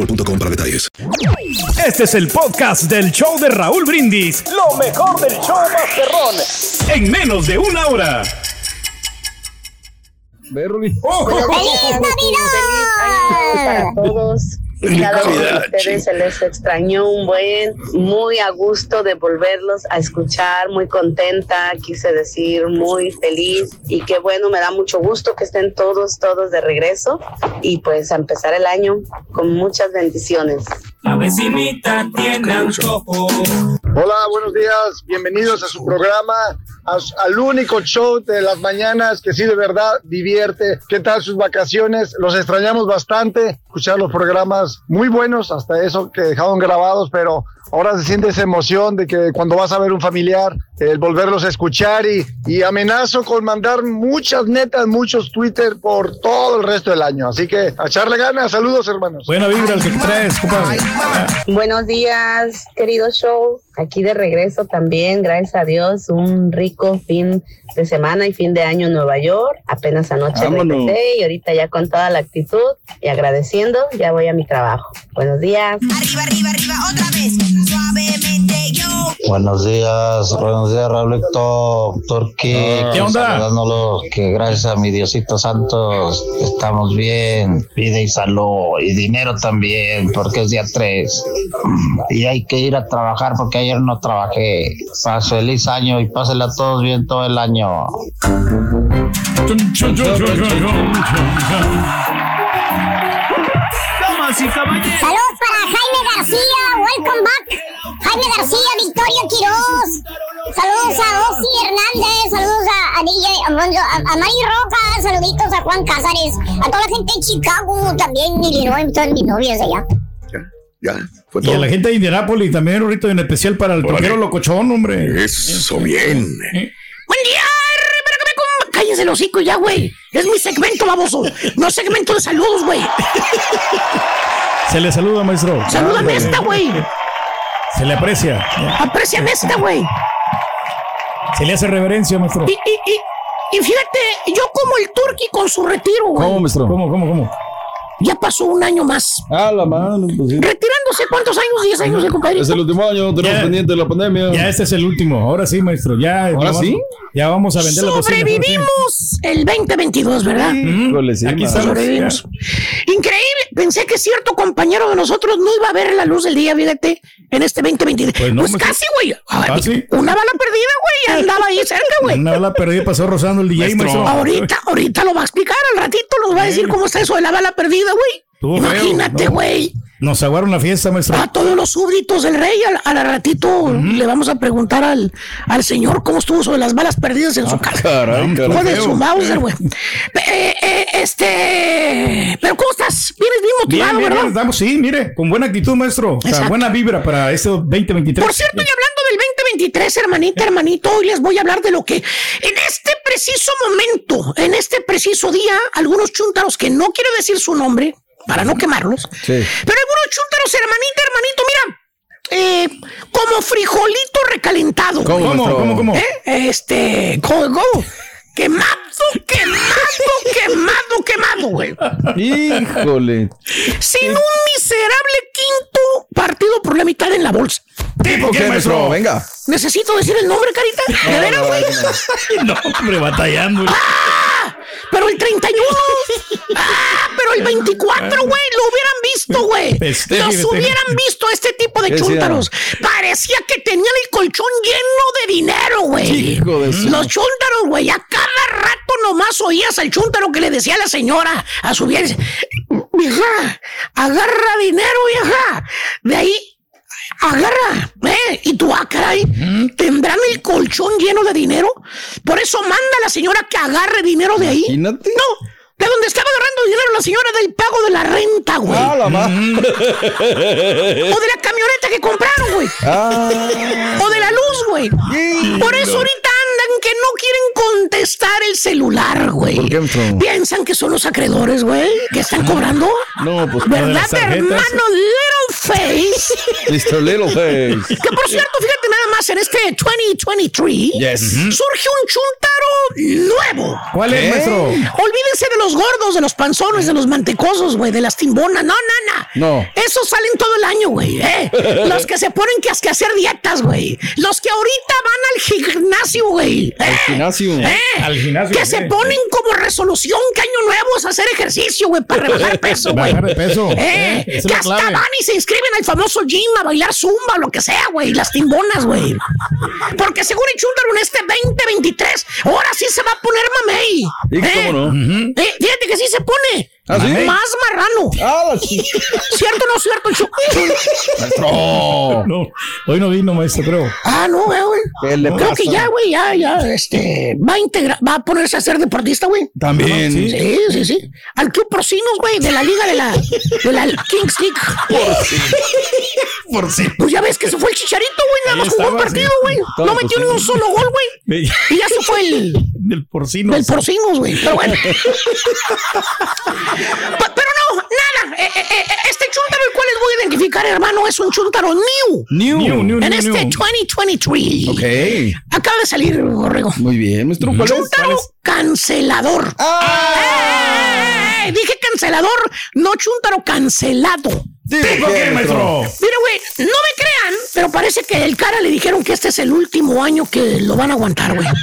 [SPEAKER 16] boostmobile.com para detalles.
[SPEAKER 17] Este es el podcast del show de Raúl Brindis. Lo mejor del show Masterrón. En menos de una hora.
[SPEAKER 18] ¡Feliz Navidad! para todos. Cada uno de ustedes se les extrañó un buen, muy a gusto de volverlos a escuchar, muy contenta, quise decir muy feliz. Y qué bueno, me da mucho gusto que estén todos, todos de regreso. Y pues a empezar el año con muchas bendiciones.
[SPEAKER 13] La vecinita tiene antojo.
[SPEAKER 19] Hola, buenos días. Bienvenidos a su programa, al único show de las mañanas que sí de verdad divierte. ¿Qué tal sus vacaciones? Los extrañamos bastante. Escuchar los programas muy buenos, hasta eso que dejaron grabados, pero ahora se siente esa emoción de que cuando vas a ver un familiar, el volverlos a escuchar y, y amenazo con mandar muchas netas, muchos Twitter por todo el resto del año. Así que a echarle ganas. Saludos, hermanos.
[SPEAKER 2] Buena vibra el que traes, compadre.
[SPEAKER 18] Buenos días, querido show. Aquí de regreso también, gracias a Dios, un rico fin de semana y fin de año en Nueva York. Apenas anoche regresé y ahorita ya con toda la actitud y agradeciendo, ya voy a mi trabajo. Buenos días.
[SPEAKER 20] Buenos días, buenos días, Raulito, Turquí.
[SPEAKER 2] ¿Qué onda?
[SPEAKER 20] Saludándolo, que gracias a mi Diosito Santos estamos bien. Vida y salud y dinero también, porque es día 3. Y hay que ir a trabajar porque ayer no trabajé. Paz, feliz año y pásenla a todos bien todo el año.
[SPEAKER 13] Damas y caballeros.
[SPEAKER 4] Saludos para Jaime García, welcome back. Jaime García, Victoria Quiroz. Saludos a Osi Hernández, saludos a, a DJ, a, Monzo- a- a Mari Roca, saluditos a Juan Cázares, a toda la gente de Chicago, también Illinois, todas mis novias allá.
[SPEAKER 1] Ya, fue
[SPEAKER 2] Y a
[SPEAKER 1] todo.
[SPEAKER 2] la gente de Indianápolis también, ahorita en especial para el troquero locochón, hombre.
[SPEAKER 1] Eso, bien.
[SPEAKER 21] Buen día, pero que me com- Cállense el hocico ya, güey. Es mi segmento, baboso. No segmento de saludos, güey.
[SPEAKER 2] Se le saluda, maestro.
[SPEAKER 21] Salúdame esta, güey.
[SPEAKER 2] Se le aprecia.
[SPEAKER 21] Apreciame esta, güey.
[SPEAKER 2] Se le hace reverencia, maestro.
[SPEAKER 21] Y, y, y, y fíjate, yo como el turqui con su retiro, güey.
[SPEAKER 2] ¿Cómo, maestro? ¿Cómo, cómo, cómo?
[SPEAKER 21] Ya pasó un año más.
[SPEAKER 6] Ah, la mano, pues sí.
[SPEAKER 21] Retirándose, ¿cuántos años? ¿10 años de compadre?
[SPEAKER 6] Es el último año, tenemos
[SPEAKER 2] Ya.
[SPEAKER 6] pendiente de la pandemia.
[SPEAKER 2] Ya este es el último. Ahora sí, maestro. Ya,
[SPEAKER 6] ¿Ahora
[SPEAKER 2] ya
[SPEAKER 6] sí?
[SPEAKER 2] vamos- Ya vamos a vender la bocina.
[SPEAKER 21] Sobrevivimos el 2022, ¿verdad?
[SPEAKER 6] Sí,
[SPEAKER 2] Aquí estamos.
[SPEAKER 21] Sobrevivimos. Increíble. Pensé que cierto compañero de nosotros no iba a ver la luz del día, fíjate, en este 2023.
[SPEAKER 2] Pues
[SPEAKER 21] Pues,
[SPEAKER 2] no, maestro.
[SPEAKER 21] casi, güey.
[SPEAKER 2] Casi.
[SPEAKER 21] Una bala perdida, güey. Andaba ahí cerca, güey.
[SPEAKER 2] Una bala perdida pasó rozando el DJ, maestro.
[SPEAKER 21] Ahorita, ahorita lo va a explicar. Al ratito nos va a decir cómo está eso de la bala perdida, güey. Imagínate,
[SPEAKER 2] ¿no? Nos aguaron la fiesta, maestro.
[SPEAKER 21] A todos los súbditos del rey, al, al ratito le vamos a preguntar al, al señor cómo estuvo sobre las balas perdidas en su casa. Hijo
[SPEAKER 6] caray.
[SPEAKER 21] de su Mauser, güey. Eh, eh, este. Pero ¿cómo estás? Vienes bien motivado,
[SPEAKER 2] bien,
[SPEAKER 21] ¿verdad?
[SPEAKER 2] bien, estamos, sí, mire, con buena actitud, maestro. O sea, buena vibra para este 2023.
[SPEAKER 21] Por cierto, y hablando del 2023, hermanita, hermanito, hoy les voy a hablar de lo que en este preciso momento, en este preciso día, algunos chúntaros que no quiero decir su nombre para no quemarlos,
[SPEAKER 6] Sí.
[SPEAKER 21] pero algunos chúntaros, hermanita, hermanito, mira, eh, como frijolito recalentado.
[SPEAKER 6] ¿Cómo, maestro?
[SPEAKER 2] ¿Cómo, cómo?
[SPEAKER 21] ¿Eh? Este, ¿cómo, cómo? Quemado, quemado, quemado, quemado, güey.
[SPEAKER 6] Híjole.
[SPEAKER 21] Sin un miserable quinto partido por la mitad en la bolsa.
[SPEAKER 2] ¿Tipo
[SPEAKER 6] ¿Qué, maestro? Venga.
[SPEAKER 21] ¿Necesito decir el nombre, carita? ¿De veras, güey?
[SPEAKER 2] no, [laughs] hombre, batallando.
[SPEAKER 21] ¡Ah! Pero el 31. ¡Ah! Pero el 24, güey. Lo hubieran visto, güey.
[SPEAKER 2] Festeje, [laughs]
[SPEAKER 21] Los hubieran visto este tipo de chúntaros. Parecía que tenían el colchón lleno de dinero, güey. Los chúntaros, güey. A cada rato nomás oías al chúntaro que le decía a la señora a su vieja. Vieja, agarra dinero, vieja. De ahí agarra, ¿eh? Y tú, ah, caray, ¿tendrán el colchón lleno de dinero? Por eso manda a la señora que agarre dinero de ahí.
[SPEAKER 6] Imagínate.
[SPEAKER 21] No, de donde estaba agarrando dinero la señora del pago de la renta, güey.
[SPEAKER 6] Ah, la [laughs]
[SPEAKER 21] O de la camioneta que compraron, güey.
[SPEAKER 6] Ah.
[SPEAKER 21] O de la luz, güey. Por eso ahorita andan que no quieren contestar el celular, güey.
[SPEAKER 6] ¿Por qué, maestro?
[SPEAKER 21] Piensan que son los acreedores, güey, que están cobrando.
[SPEAKER 6] No, pues
[SPEAKER 21] ¿Verdad, hermano Little Face?
[SPEAKER 6] Mr. Littleface.
[SPEAKER 21] Que por cierto, fíjate nada más, en este 2023
[SPEAKER 6] Yes.
[SPEAKER 21] surge un chuntaro nuevo.
[SPEAKER 2] ¿Cuál es,
[SPEAKER 6] ¿Qué?
[SPEAKER 2] maestro?
[SPEAKER 21] Olvídense de los gordos, de los panzones, de los mantecosos, güey, de las timbonas. No, no, no.
[SPEAKER 6] No.
[SPEAKER 21] Esos salen todo el año, güey. ¿eh? [laughs] Los que se ponen que, que hacer dietas, güey. Los que ahorita van al gimnasio, güey.
[SPEAKER 6] Al gimnasio.
[SPEAKER 21] ¿Eh?
[SPEAKER 2] Al gimnasio,
[SPEAKER 21] Que se ponen como resolución que año nuevo es hacer ejercicio, güey, para [laughs] rebajar peso, güey.
[SPEAKER 2] Bajar de peso.
[SPEAKER 21] ¿Eh?
[SPEAKER 2] Eh,
[SPEAKER 21] que hasta
[SPEAKER 2] clave.
[SPEAKER 21] van y se inscriben al famoso gym a bailar zumba o lo que sea, güey. Las timbonas, güey. Porque según en este 2023, ahora sí se va a poner mamey.
[SPEAKER 6] ¿Y cómo no?
[SPEAKER 21] Eh, fíjate que sí se pone.
[SPEAKER 6] ¿Ah, sí?
[SPEAKER 21] Más marrano.
[SPEAKER 6] Ah,
[SPEAKER 21] ¿Cierto o no cierto
[SPEAKER 6] Maestro.
[SPEAKER 2] No, hoy no vino, maestro, creo.
[SPEAKER 21] Ah, no, güey.
[SPEAKER 6] ¿Qué le
[SPEAKER 21] Creo
[SPEAKER 6] pasa?
[SPEAKER 21] que ya, güey, ya, ya, este, va a integrar, va a ponerse a ser deportista, güey.
[SPEAKER 6] También.
[SPEAKER 21] Sí, sí, sí. Al Club Porcinos, güey, de la liga de la, de la Kings League.
[SPEAKER 2] Por si.
[SPEAKER 21] Pues ya ves que se fue el chicharito, güey. Nada más jugó un partido,
[SPEAKER 2] sí.
[SPEAKER 21] güey. No metió ni un solo gol, güey. Y ya se fue el,
[SPEAKER 2] Del porcino.
[SPEAKER 21] del Porcinos, güey. Pero bueno. [laughs] Pero no, nada. Eh, eh, eh, este chúntaro, el cual les voy a identificar, hermano, es un chúntaro new.
[SPEAKER 6] New.
[SPEAKER 2] New, new,
[SPEAKER 21] En
[SPEAKER 2] new,
[SPEAKER 21] este
[SPEAKER 2] new.
[SPEAKER 21] 2023.
[SPEAKER 6] Ok.
[SPEAKER 21] Acaba de salir, Borrego.
[SPEAKER 6] Muy bien, maestro. ¿Cuál es?
[SPEAKER 21] Chúntaro cancelador.
[SPEAKER 6] ¡Ah!
[SPEAKER 21] ¡Eh! Dije cancelador, no chúntaro cancelado.
[SPEAKER 6] ¿Por
[SPEAKER 2] ¿Por qué, maestro?
[SPEAKER 21] Mira, güey, no me crean, pero parece que el cara le dijeron que este es el último año que lo van a aguantar, güey. [laughs]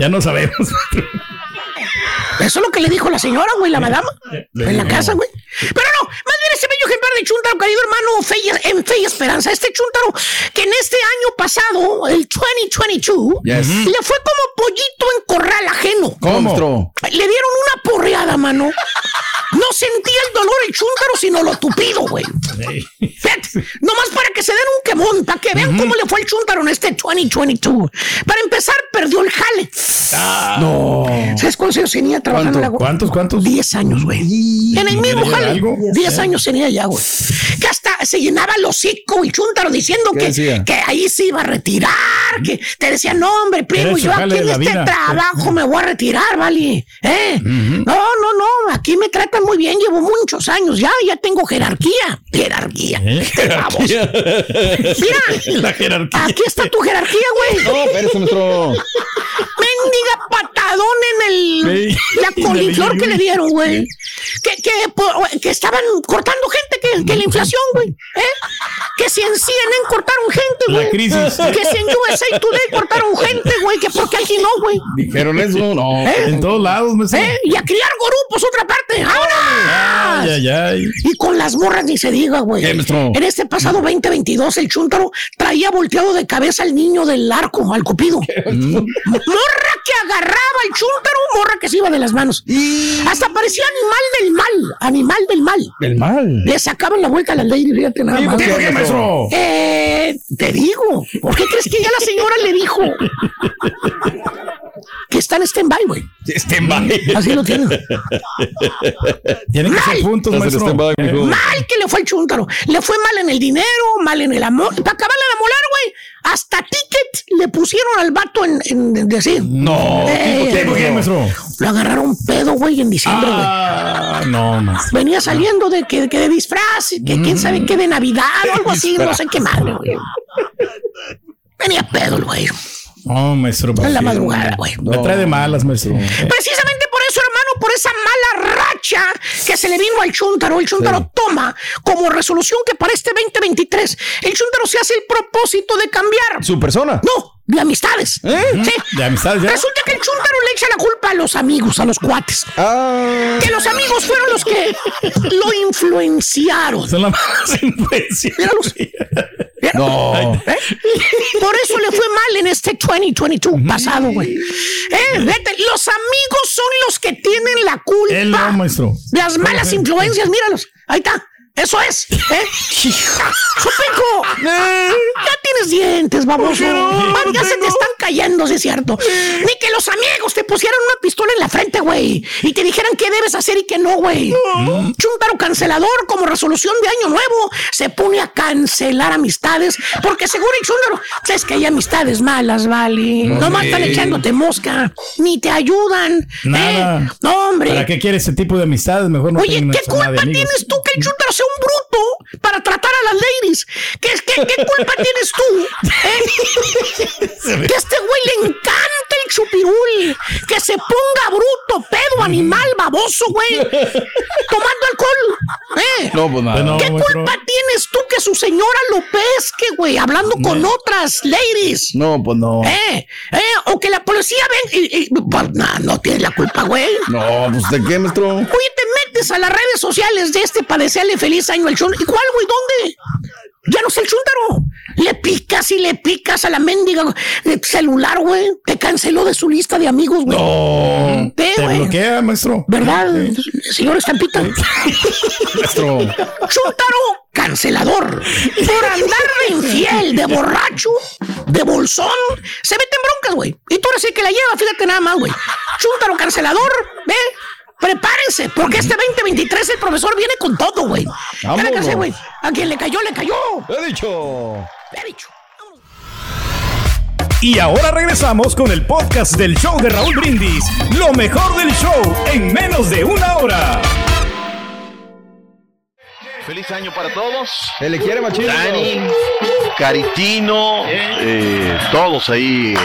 [SPEAKER 2] Ya no sabemos.
[SPEAKER 21] Eso es lo que le dijo la señora, güey, la madama. En la casa, güey. Pero no, más bien ese bello ejemplar de Chuntaro, querido hermano, fe y- en fe y esperanza. Este Chuntaro que en este año pasado, el 2022,
[SPEAKER 6] Yes.
[SPEAKER 21] le fue como pollito en corral ajeno.
[SPEAKER 6] ¿Cómo?
[SPEAKER 21] Le dieron una porreada, mano. No sentía el dolor el chúntaro, sino lo tupido, güey. Fíjate, nomás para que se den un quemón, para que vean cómo le fue el chúntaro en este 2022. Para empezar, perdió el jale.
[SPEAKER 6] No.
[SPEAKER 21] ¿Sabes cuántos años tenía trabajando en la
[SPEAKER 2] ¿Cuántos, cuántos?
[SPEAKER 21] 10 años, güey. En el mismo
[SPEAKER 2] ¿Ya
[SPEAKER 21] jale.
[SPEAKER 2] algo?
[SPEAKER 21] 10 años tenía ya, güey. Que hasta se llenaba el hocico y Chuntaro diciendo
[SPEAKER 6] ¿Qué
[SPEAKER 21] que,
[SPEAKER 6] decía?
[SPEAKER 21] que ahí se iba a retirar, que te decía, no, hombre, primo, yo aquí en este
[SPEAKER 2] vida.
[SPEAKER 21] trabajo me voy a retirar, ¿vale? ¿Eh? No, no, no, aquí me tratan muy bien, llevo muchos años ya, ya tengo jerarquía. Jerarquía. [laughs] Vamos. Mira, [laughs]
[SPEAKER 2] La jerarquía.
[SPEAKER 21] aquí está tu jerarquía, güey.
[SPEAKER 6] No, espérese, maestro. [laughs]
[SPEAKER 21] Mendiga patadón en el la [laughs] coliflor que le dieron, güey. Que, que, que estaban cortando gente, que, que la inflación, güey. ¿eh? Que si en CNN cortaron gente,
[SPEAKER 2] La
[SPEAKER 21] güey.
[SPEAKER 2] crisis.
[SPEAKER 21] Que si en USA Today cortaron gente, güey. Que porque aquí no, güey.
[SPEAKER 6] Dijeron eso, no.
[SPEAKER 21] ¿Eh?
[SPEAKER 2] En todos lados, maestro.
[SPEAKER 21] ¿Eh? Y a criar gorupos, otra parte. ¡Ahora!
[SPEAKER 2] Ay, ay, ay.
[SPEAKER 21] Y con las morras ni se diga, güey. En este pasado 2022, el chúntaro traía volteado de cabeza al niño del arco, al cupido. Morra que agarraba el chúntaro, morra que se iba de las manos. Hasta parecía animal del mal, animal del mal.
[SPEAKER 6] El mal.
[SPEAKER 21] Le sacaban la vuelta a la ley, fíjate nada
[SPEAKER 6] ¿Y
[SPEAKER 21] más.
[SPEAKER 6] ¿Por qué,
[SPEAKER 2] maestro?
[SPEAKER 21] Eh, te digo, ¿por qué crees que ya la señora le dijo? Que está en stand-by, güey.
[SPEAKER 6] Mal.
[SPEAKER 21] Así lo tienen.
[SPEAKER 2] Tienen que ser
[SPEAKER 21] Mal.
[SPEAKER 2] puntos, maestro.
[SPEAKER 6] stand-by, mijo.
[SPEAKER 21] Mal que le fue el chúntaro. Le fue mal en el dinero, mal en el amor. Para acabarle de molar, güey. Hasta ticket le pusieron al vato en, en- en decir.
[SPEAKER 6] No.
[SPEAKER 21] Eh,
[SPEAKER 2] ¿Qué, por qué, maestro?
[SPEAKER 21] Lo agarraron pedo, güey, en diciembre, güey.
[SPEAKER 2] Ah, no, maestro.
[SPEAKER 21] Venía saliendo de que, que de disfraz, que quién sabe qué de Navidad o algo así, no sé qué madre, güey. Venía pedo güey.
[SPEAKER 2] No, maestro. ¿para
[SPEAKER 21] En la madrugada, güey.
[SPEAKER 2] Me trae de malas, maestro.
[SPEAKER 21] Precisamente por eso, hermano, por esa mala racha que se le vino al Chuntaro, el Chuntaro toma como resolución que para este 2023 el Chuntaro se hace el propósito de cambiar.
[SPEAKER 6] Su persona.
[SPEAKER 21] No, de amistades.
[SPEAKER 6] ¿Eh?
[SPEAKER 21] Sí.
[SPEAKER 2] De amistades ya.
[SPEAKER 21] Resulta que el Chuntaro le echa la culpa a los amigos, a los cuates.
[SPEAKER 6] Ah.
[SPEAKER 21] Que los amigos fueron los que lo influenciaron.
[SPEAKER 2] Son las malas [laughs] influencias.
[SPEAKER 6] No.
[SPEAKER 21] ¿Eh? [laughs] Por eso le fue mal en este 2022 pasado, güey. Eh, vete, los amigos son los que tienen la culpa.
[SPEAKER 2] Él no, maestro.
[SPEAKER 21] de las malas influencias, míralos. Ahí está. Eso es. ¿eh? [laughs] ¡Supico! Ya tienes dientes, baboso. Ah, ya se te están cayendo, sí es cierto. Ni que los amigos te pusieran una pistola en la frente, güey. Y te dijeran qué debes hacer y qué no, güey. Chuntaro cancelador como resolución de año nuevo se pone a cancelar amistades porque según el Chuntaro, sabes que hay amistades malas, vale. Nomás están echándote mosca. Ni te ayudan. ¿eh?
[SPEAKER 2] Nada.
[SPEAKER 21] No, hombre.
[SPEAKER 2] ¿Para qué quieres ese tipo de amistades? Mejor no
[SPEAKER 21] Oye, ¿qué culpa tienes tú que el Chuntaro sea un bruto para tratar a las ladies? ¿Qué, qué, qué culpa tienes tú? eh? Que a este güey le encanta el chupirul. Que se ponga bruto, pedo, animal, baboso, güey. Tomando alcohol. ¿eh?
[SPEAKER 6] No, pues nada.
[SPEAKER 21] ¿Qué culpa tienes tú que su señora lo pesque, güey? Hablando con otras ladies.
[SPEAKER 6] No, pues no.
[SPEAKER 21] ¿Eh? ¿Eh? O que la policía ven y... y- pues, no, no tienes la culpa, güey.
[SPEAKER 6] No, pues ¿de qué, maestro?
[SPEAKER 21] Oye, te metes a las redes sociales de este para desearle feliz año al Chuntaro. ¿Y cuál, güey? ¿Dónde? Ya no sé el Chuntaro. Le picas y le picas a la mendiga eh, celular, güey. Te canceló de su lista de amigos, güey.
[SPEAKER 2] No.
[SPEAKER 21] ¿Qué,
[SPEAKER 2] Te bloquea, maestro.
[SPEAKER 21] ¿Verdad, señor Estampita?
[SPEAKER 6] Maestro.
[SPEAKER 21] Chuntaro cancelador. Por andar de infiel, de borracho, de bolsón. Se mete en broncas, güey. Y tú eres el que la lleva, fíjate nada más, güey. Chuntaro cancelador, ve. Prepárense, porque este 2023 el profesor viene con todo, güey.
[SPEAKER 6] Vámonos.
[SPEAKER 21] ¿Qué hacer, güey? A quien le cayó, le cayó.
[SPEAKER 6] He dicho.
[SPEAKER 21] He dicho.
[SPEAKER 17] Y ahora regresamos con el podcast del show de Raúl Brindis. Lo mejor del show en menos de una hora.
[SPEAKER 22] Feliz año para todos.
[SPEAKER 6] Se le quiere machín.
[SPEAKER 22] Dani, Caritino, eh, todos ahí.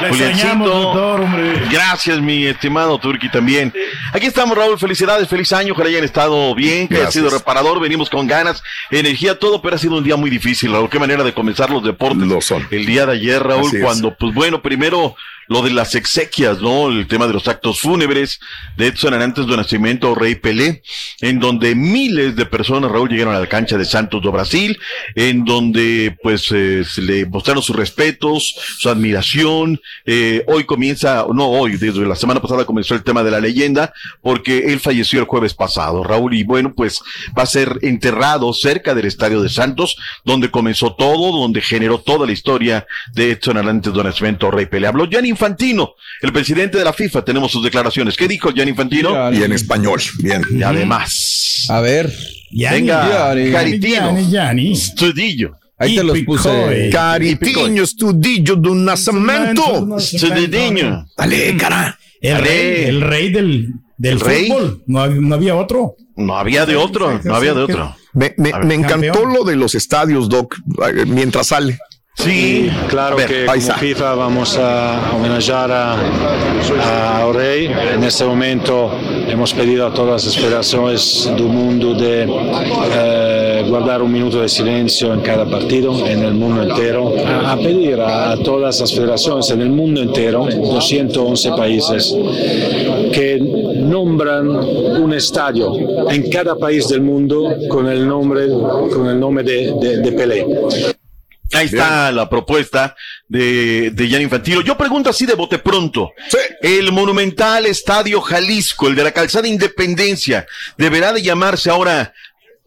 [SPEAKER 2] Le extrañamos, doctor, hombre.
[SPEAKER 22] Gracias, mi estimado Turki también. Aquí estamos, Raúl. Felicidades, feliz año. Ojalá hayan estado bien, que haya sido reparador. Venimos con ganas, energía, todo, pero ha sido un día muy difícil, Raúl. Qué manera de comenzar los deportes.
[SPEAKER 7] Lo son.
[SPEAKER 22] El día de ayer, Raúl,
[SPEAKER 7] Así es.
[SPEAKER 22] cuando, pues bueno, primero lo de las exequias, ¿no? El tema de los actos fúnebres de Edson Arantes de Nacimiento, Rey Pelé, en donde miles de personas, Raúl, llegaron a la cancha de Santos do Brasil, en donde, pues, eh, se le mostraron sus respetos, su admiración. Eh, hoy comienza, no hoy, desde la semana pasada comenzó el tema de la leyenda, porque él falleció el jueves pasado, Raúl, y bueno, pues va a ser enterrado cerca del estadio de Santos, donde comenzó todo, donde generó toda la historia de Edson Arantes do Nascimento, Rey Pelé. Habló Gianni Infantino, el presidente de la FIFA, tenemos sus declaraciones. ¿Qué dijo Gianni Infantino?
[SPEAKER 7] Y en español, bien.
[SPEAKER 22] Y además,
[SPEAKER 6] A ver.
[SPEAKER 22] Venga,
[SPEAKER 2] Gianni,
[SPEAKER 22] Caritino.
[SPEAKER 2] Gianni, Gianni.
[SPEAKER 22] Studillo.
[SPEAKER 6] Ahí te los puse.
[SPEAKER 1] Caritinho, studillo de un nacimiento.
[SPEAKER 22] Studidinho.
[SPEAKER 1] Dale, cara.
[SPEAKER 2] El
[SPEAKER 22] Dale.
[SPEAKER 2] rey, el rey del, del
[SPEAKER 22] ¿El rey?
[SPEAKER 2] fútbol. No, hab- no había otro.
[SPEAKER 22] No había de otro, no había de otro.
[SPEAKER 1] Me, me-
[SPEAKER 22] A ver,
[SPEAKER 1] me encantó
[SPEAKER 2] campeón.
[SPEAKER 1] lo de los estadios, Doc, eh, mientras sale.
[SPEAKER 22] Sí,
[SPEAKER 23] Claro
[SPEAKER 22] ver,
[SPEAKER 23] que como. FIFA vamos a homenajear a, a Rey. En este momento hemos pedido a todas las federaciones del mundo de eh, guardar un minuto de silencio en cada partido, en el mundo entero. A, a pedir a, a todas las federaciones en el mundo entero, 211 países, que nombran un estadio en cada país del mundo con el nombre, con el nombre de, de, de Pelé.
[SPEAKER 22] Ahí está la propuesta de, de Gianni Infantino. Yo pregunto así de bote pronto. El monumental Estadio Jalisco, el de la calzada Independencia, deberá de llamarse ahora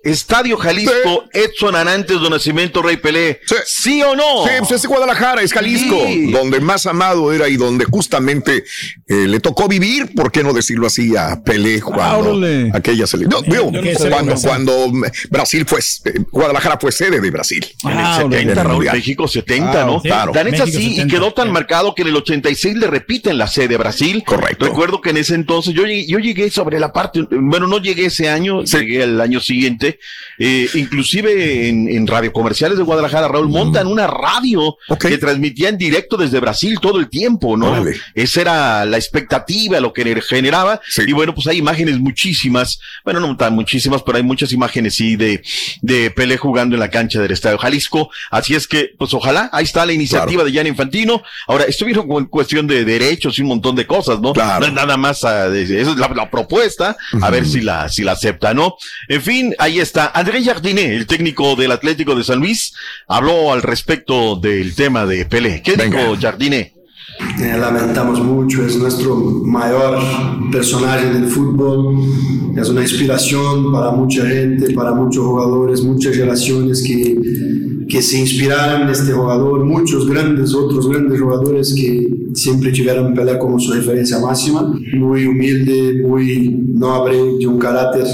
[SPEAKER 22] Estadio Jalisco Edson Arantes de Nacimiento Rey Pelé. Sí. o no?
[SPEAKER 1] Sí, pues es Guadalajara, es Jalisco,
[SPEAKER 22] Sí.
[SPEAKER 1] donde más amado era y donde justamente eh, le tocó vivir, ¿por qué no decirlo así, a Pelé cuando
[SPEAKER 6] órale.
[SPEAKER 1] aquella selección? No,
[SPEAKER 2] no
[SPEAKER 1] cuando, cuando Brasil fue, eh, Guadalajara fue sede de Brasil.
[SPEAKER 22] En el
[SPEAKER 6] Ah,
[SPEAKER 22] 70,
[SPEAKER 1] en el
[SPEAKER 22] Raúl,
[SPEAKER 1] Mundial.
[SPEAKER 22] México 70,
[SPEAKER 2] Ah,
[SPEAKER 22] ¿no?
[SPEAKER 2] sí,
[SPEAKER 1] claro.
[SPEAKER 22] Tan es así y
[SPEAKER 2] 70.
[SPEAKER 22] quedó tan marcado que en el 86 le repiten la sede Brasil.
[SPEAKER 1] Correcto.
[SPEAKER 22] Recuerdo que en ese entonces yo llegué, yo llegué sobre la parte, bueno, no llegué ese año, llegué el año siguiente, eh, inclusive en, en radio comerciales de Guadalajara, Raúl, montan una radio que transmitía en directo desde Brasil todo el tiempo, ¿no?
[SPEAKER 1] Órale.
[SPEAKER 22] Esa era la expectativa, lo que generaba.
[SPEAKER 1] Sí.
[SPEAKER 22] Y bueno, pues hay imágenes muchísimas, bueno, no tan muchísimas, pero hay muchas imágenes, sí, de, de Pelé jugando en la cancha del Estadio Jalisco. Así es que, pues ojalá, ahí está la iniciativa de Gianni Infantino. Ahora, estuvieron con cuestión de derechos y un montón de cosas, ¿no?
[SPEAKER 1] Claro.
[SPEAKER 22] No es nada más, ah, esa es la, la propuesta, a ver si la, si la acepta, ¿no? En fin, ahí está. André Jardiné, el técnico del Atlético de San Luis, habló al respecto del tema de Pelé. ¿Qué dijo Jardiné?
[SPEAKER 24] Eh, lamentamos mucho, es nuestro mayor personaje del fútbol, es una inspiración para mucha gente, para muchos jugadores, muchas generaciones que, que se inspiraron en este jugador, muchos grandes, otros grandes jugadores que siempre tuvieron Pelé como su referencia máxima, muy humilde, muy noble, de un carácter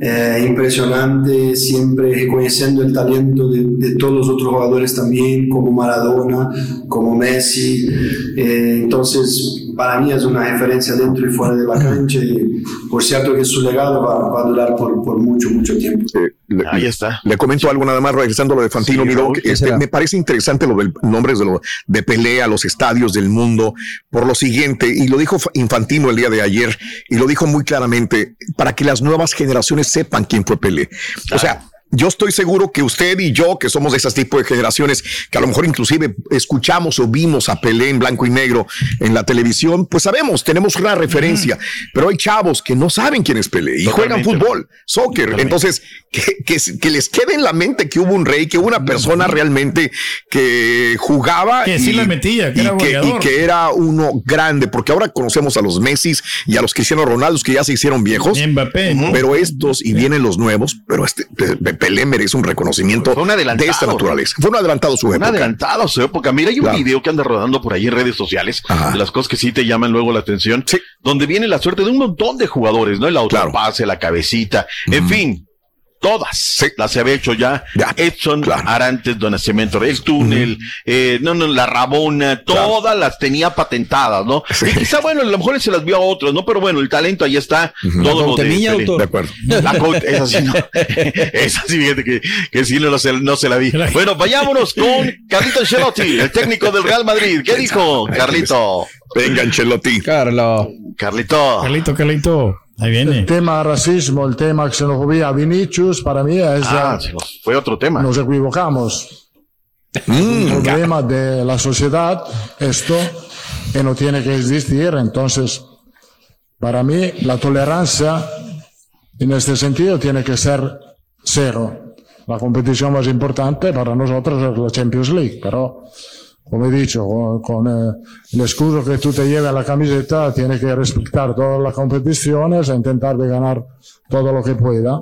[SPEAKER 24] eh, impresionante, siempre reconociendo el talento de, de todos los otros jugadores también, como Maradona, como Messi. Eh, entonces, para mí es una referencia dentro y fuera de la cancha. Y por cierto que su legado va, va a durar por, por mucho, mucho tiempo.
[SPEAKER 1] Le-
[SPEAKER 22] Ahí está.
[SPEAKER 1] Le comento algo nada más, regresando a lo de Fantino,
[SPEAKER 22] Sí,
[SPEAKER 1] mi doc.
[SPEAKER 22] Raúl, ¿qué
[SPEAKER 1] Este, me parece interesante lo del nombre de, lo, de pelea a los estadios del mundo, por lo siguiente, y lo dijo Fa- Infantino el día de ayer, y lo dijo muy claramente, para que las nuevas generaciones sepan quién fue Pelé. O sea, yo estoy seguro que usted y yo, que somos de esas tipos de generaciones, que a lo mejor inclusive escuchamos o vimos a Pelé en blanco y negro en la televisión, pues sabemos, tenemos una referencia, pero hay chavos que no saben quién es Pelé y juegan fútbol, soccer. Entonces, que, que- que les quede en la mente que hubo un rey, que hubo una persona realmente que jugaba
[SPEAKER 2] Que
[SPEAKER 1] y,
[SPEAKER 2] sí la metía, que
[SPEAKER 1] y
[SPEAKER 2] era
[SPEAKER 1] que, y
[SPEAKER 2] goleador.
[SPEAKER 1] que era uno grande, porque ahora conocemos a los Messi y a los Cristiano Ronaldos que ya se hicieron viejos,
[SPEAKER 2] Mbappé, ¿no?
[SPEAKER 1] pero estos y vienen los nuevos, pero este Pelé merece un reconocimiento
[SPEAKER 22] Fue un adelantado.
[SPEAKER 1] de esta naturaleza. Fue un adelantado su
[SPEAKER 22] Un
[SPEAKER 1] época.
[SPEAKER 22] adelantado a su época. Mira, hay un
[SPEAKER 1] Claro.
[SPEAKER 22] video que anda rodando por ahí en redes sociales
[SPEAKER 1] Ajá.
[SPEAKER 22] de las cosas que sí te llaman luego la atención, donde viene la suerte de un montón de jugadores, ¿no? El autopase, la cabecita, en fin. Todas las había hecho ya, Edson Arantes de Nacimiento, el túnel, eh, no, no, la Rabona, todas las tenía patentadas, ¿no? Y quizá, bueno, a lo mejor se las vio a otros, ¿no? Pero bueno, el talento ahí está, todo lo de,
[SPEAKER 6] Cautemilla,
[SPEAKER 22] Pelé.
[SPEAKER 6] autor.
[SPEAKER 1] De acuerdo.
[SPEAKER 22] La esa sí, no. [laughs] esa sí, fíjate que, que sí no, se, no se la vi. Bueno, vayámonos con Carlito Ancelotti, el técnico del Real Madrid. ¿Qué dijo, Carlito?
[SPEAKER 1] Venga, Ancelotti.
[SPEAKER 6] Carlo.
[SPEAKER 22] Carlito.
[SPEAKER 2] Carlito, Carlito. Ahí viene.
[SPEAKER 25] El tema racismo, el tema xenofobia, Vinicius, para mí es...
[SPEAKER 22] Ah, fue otro tema.
[SPEAKER 25] nos equivocamos.
[SPEAKER 1] Mm,
[SPEAKER 25] un problema de la sociedad, esto, que no tiene que existir. Entonces, para mí, la tolerancia en este sentido tiene que ser cero. La competición más importante para nosotros es la Champions League, pero, como he dicho, con, con, eh, el escudo que tú te llevas a la camiseta, tiene que respetar todas las competiciones e intentar de ganar todo lo que pueda.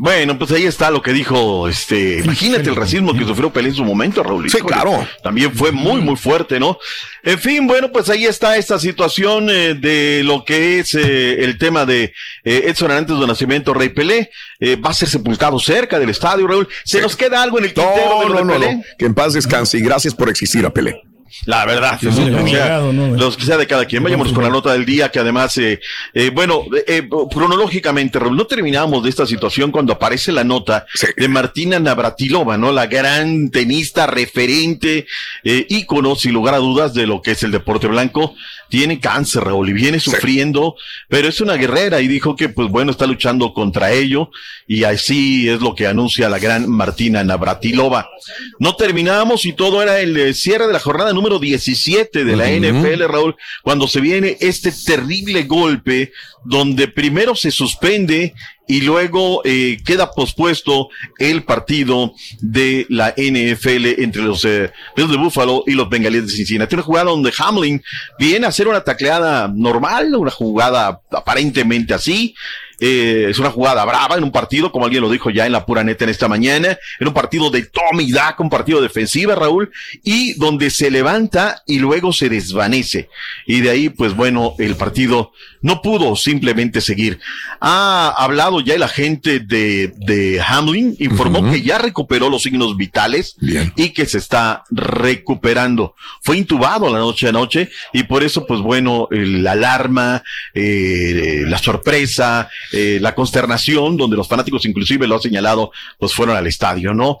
[SPEAKER 22] Bueno, pues ahí está lo que dijo, este, imagínate el racismo que sufrió Pelé en su momento, Raúl.
[SPEAKER 26] Sí, claro.
[SPEAKER 22] También fue muy, muy fuerte, ¿no? En fin, bueno, pues ahí está esta situación eh, de lo que es eh, el tema de eh, Edson Arantes de Nacimiento, Rey Pelé. Eh, va a ser sepultado cerca del estadio, Raúl. ¿Se nos queda algo en el tintero
[SPEAKER 26] No,
[SPEAKER 22] lo
[SPEAKER 26] no,
[SPEAKER 22] de
[SPEAKER 26] no,
[SPEAKER 22] Pelé?
[SPEAKER 26] no. Que en paz descanse y gracias por existir a Pelé.
[SPEAKER 22] La verdad, los que sea de cada quien. Vayamos con la nota del día, que además, eh, eh, bueno, eh, cronológicamente, Raúl, no terminamos de esta situación cuando aparece la nota de Martina Navratilova, ¿no? La gran tenista, referente, eh, ícono, sin lugar a dudas, de lo que es el deporte blanco. Tiene cáncer, Raúl, y viene sufriendo, pero es una guerrera y dijo que, pues bueno, está luchando contra ello y así es lo que anuncia la gran Martina Navratilova. No terminamos y todo era el eh, cierre de la jornada número 17 de la. NFL, Raúl, cuando se viene este terrible golpe donde primero se suspende y luego eh, queda pospuesto el partido de la NFL entre los eh, de Buffalo y los Bengalíes de Cincinnati. Una jugada donde Hamlin viene a hacer una tacleada normal, una jugada aparentemente así. Eh, es una jugada brava en un partido, como alguien lo dijo ya en la pura neta en esta mañana, en un partido de toma y un partido defensiva, Raúl, y donde se levanta y luego se desvanece. Y de ahí, pues bueno, el partido no pudo simplemente seguir. Ha hablado ya el agente de, de Hamlin, informó que ya recuperó los signos vitales y que se está recuperando. Fue intubado la noche a noche y por eso, pues bueno, la alarma, eh, la sorpresa, eh, la consternación, donde los fanáticos inclusive lo han señalado, pues fueron al estadio, ¿no?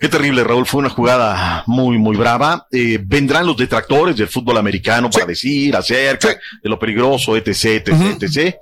[SPEAKER 22] Qué terrible, Raúl. Fue una jugada muy, muy brava. Eh, vendrán los detractores del fútbol americano para decir acerca de lo peligroso, etc., etc., etc.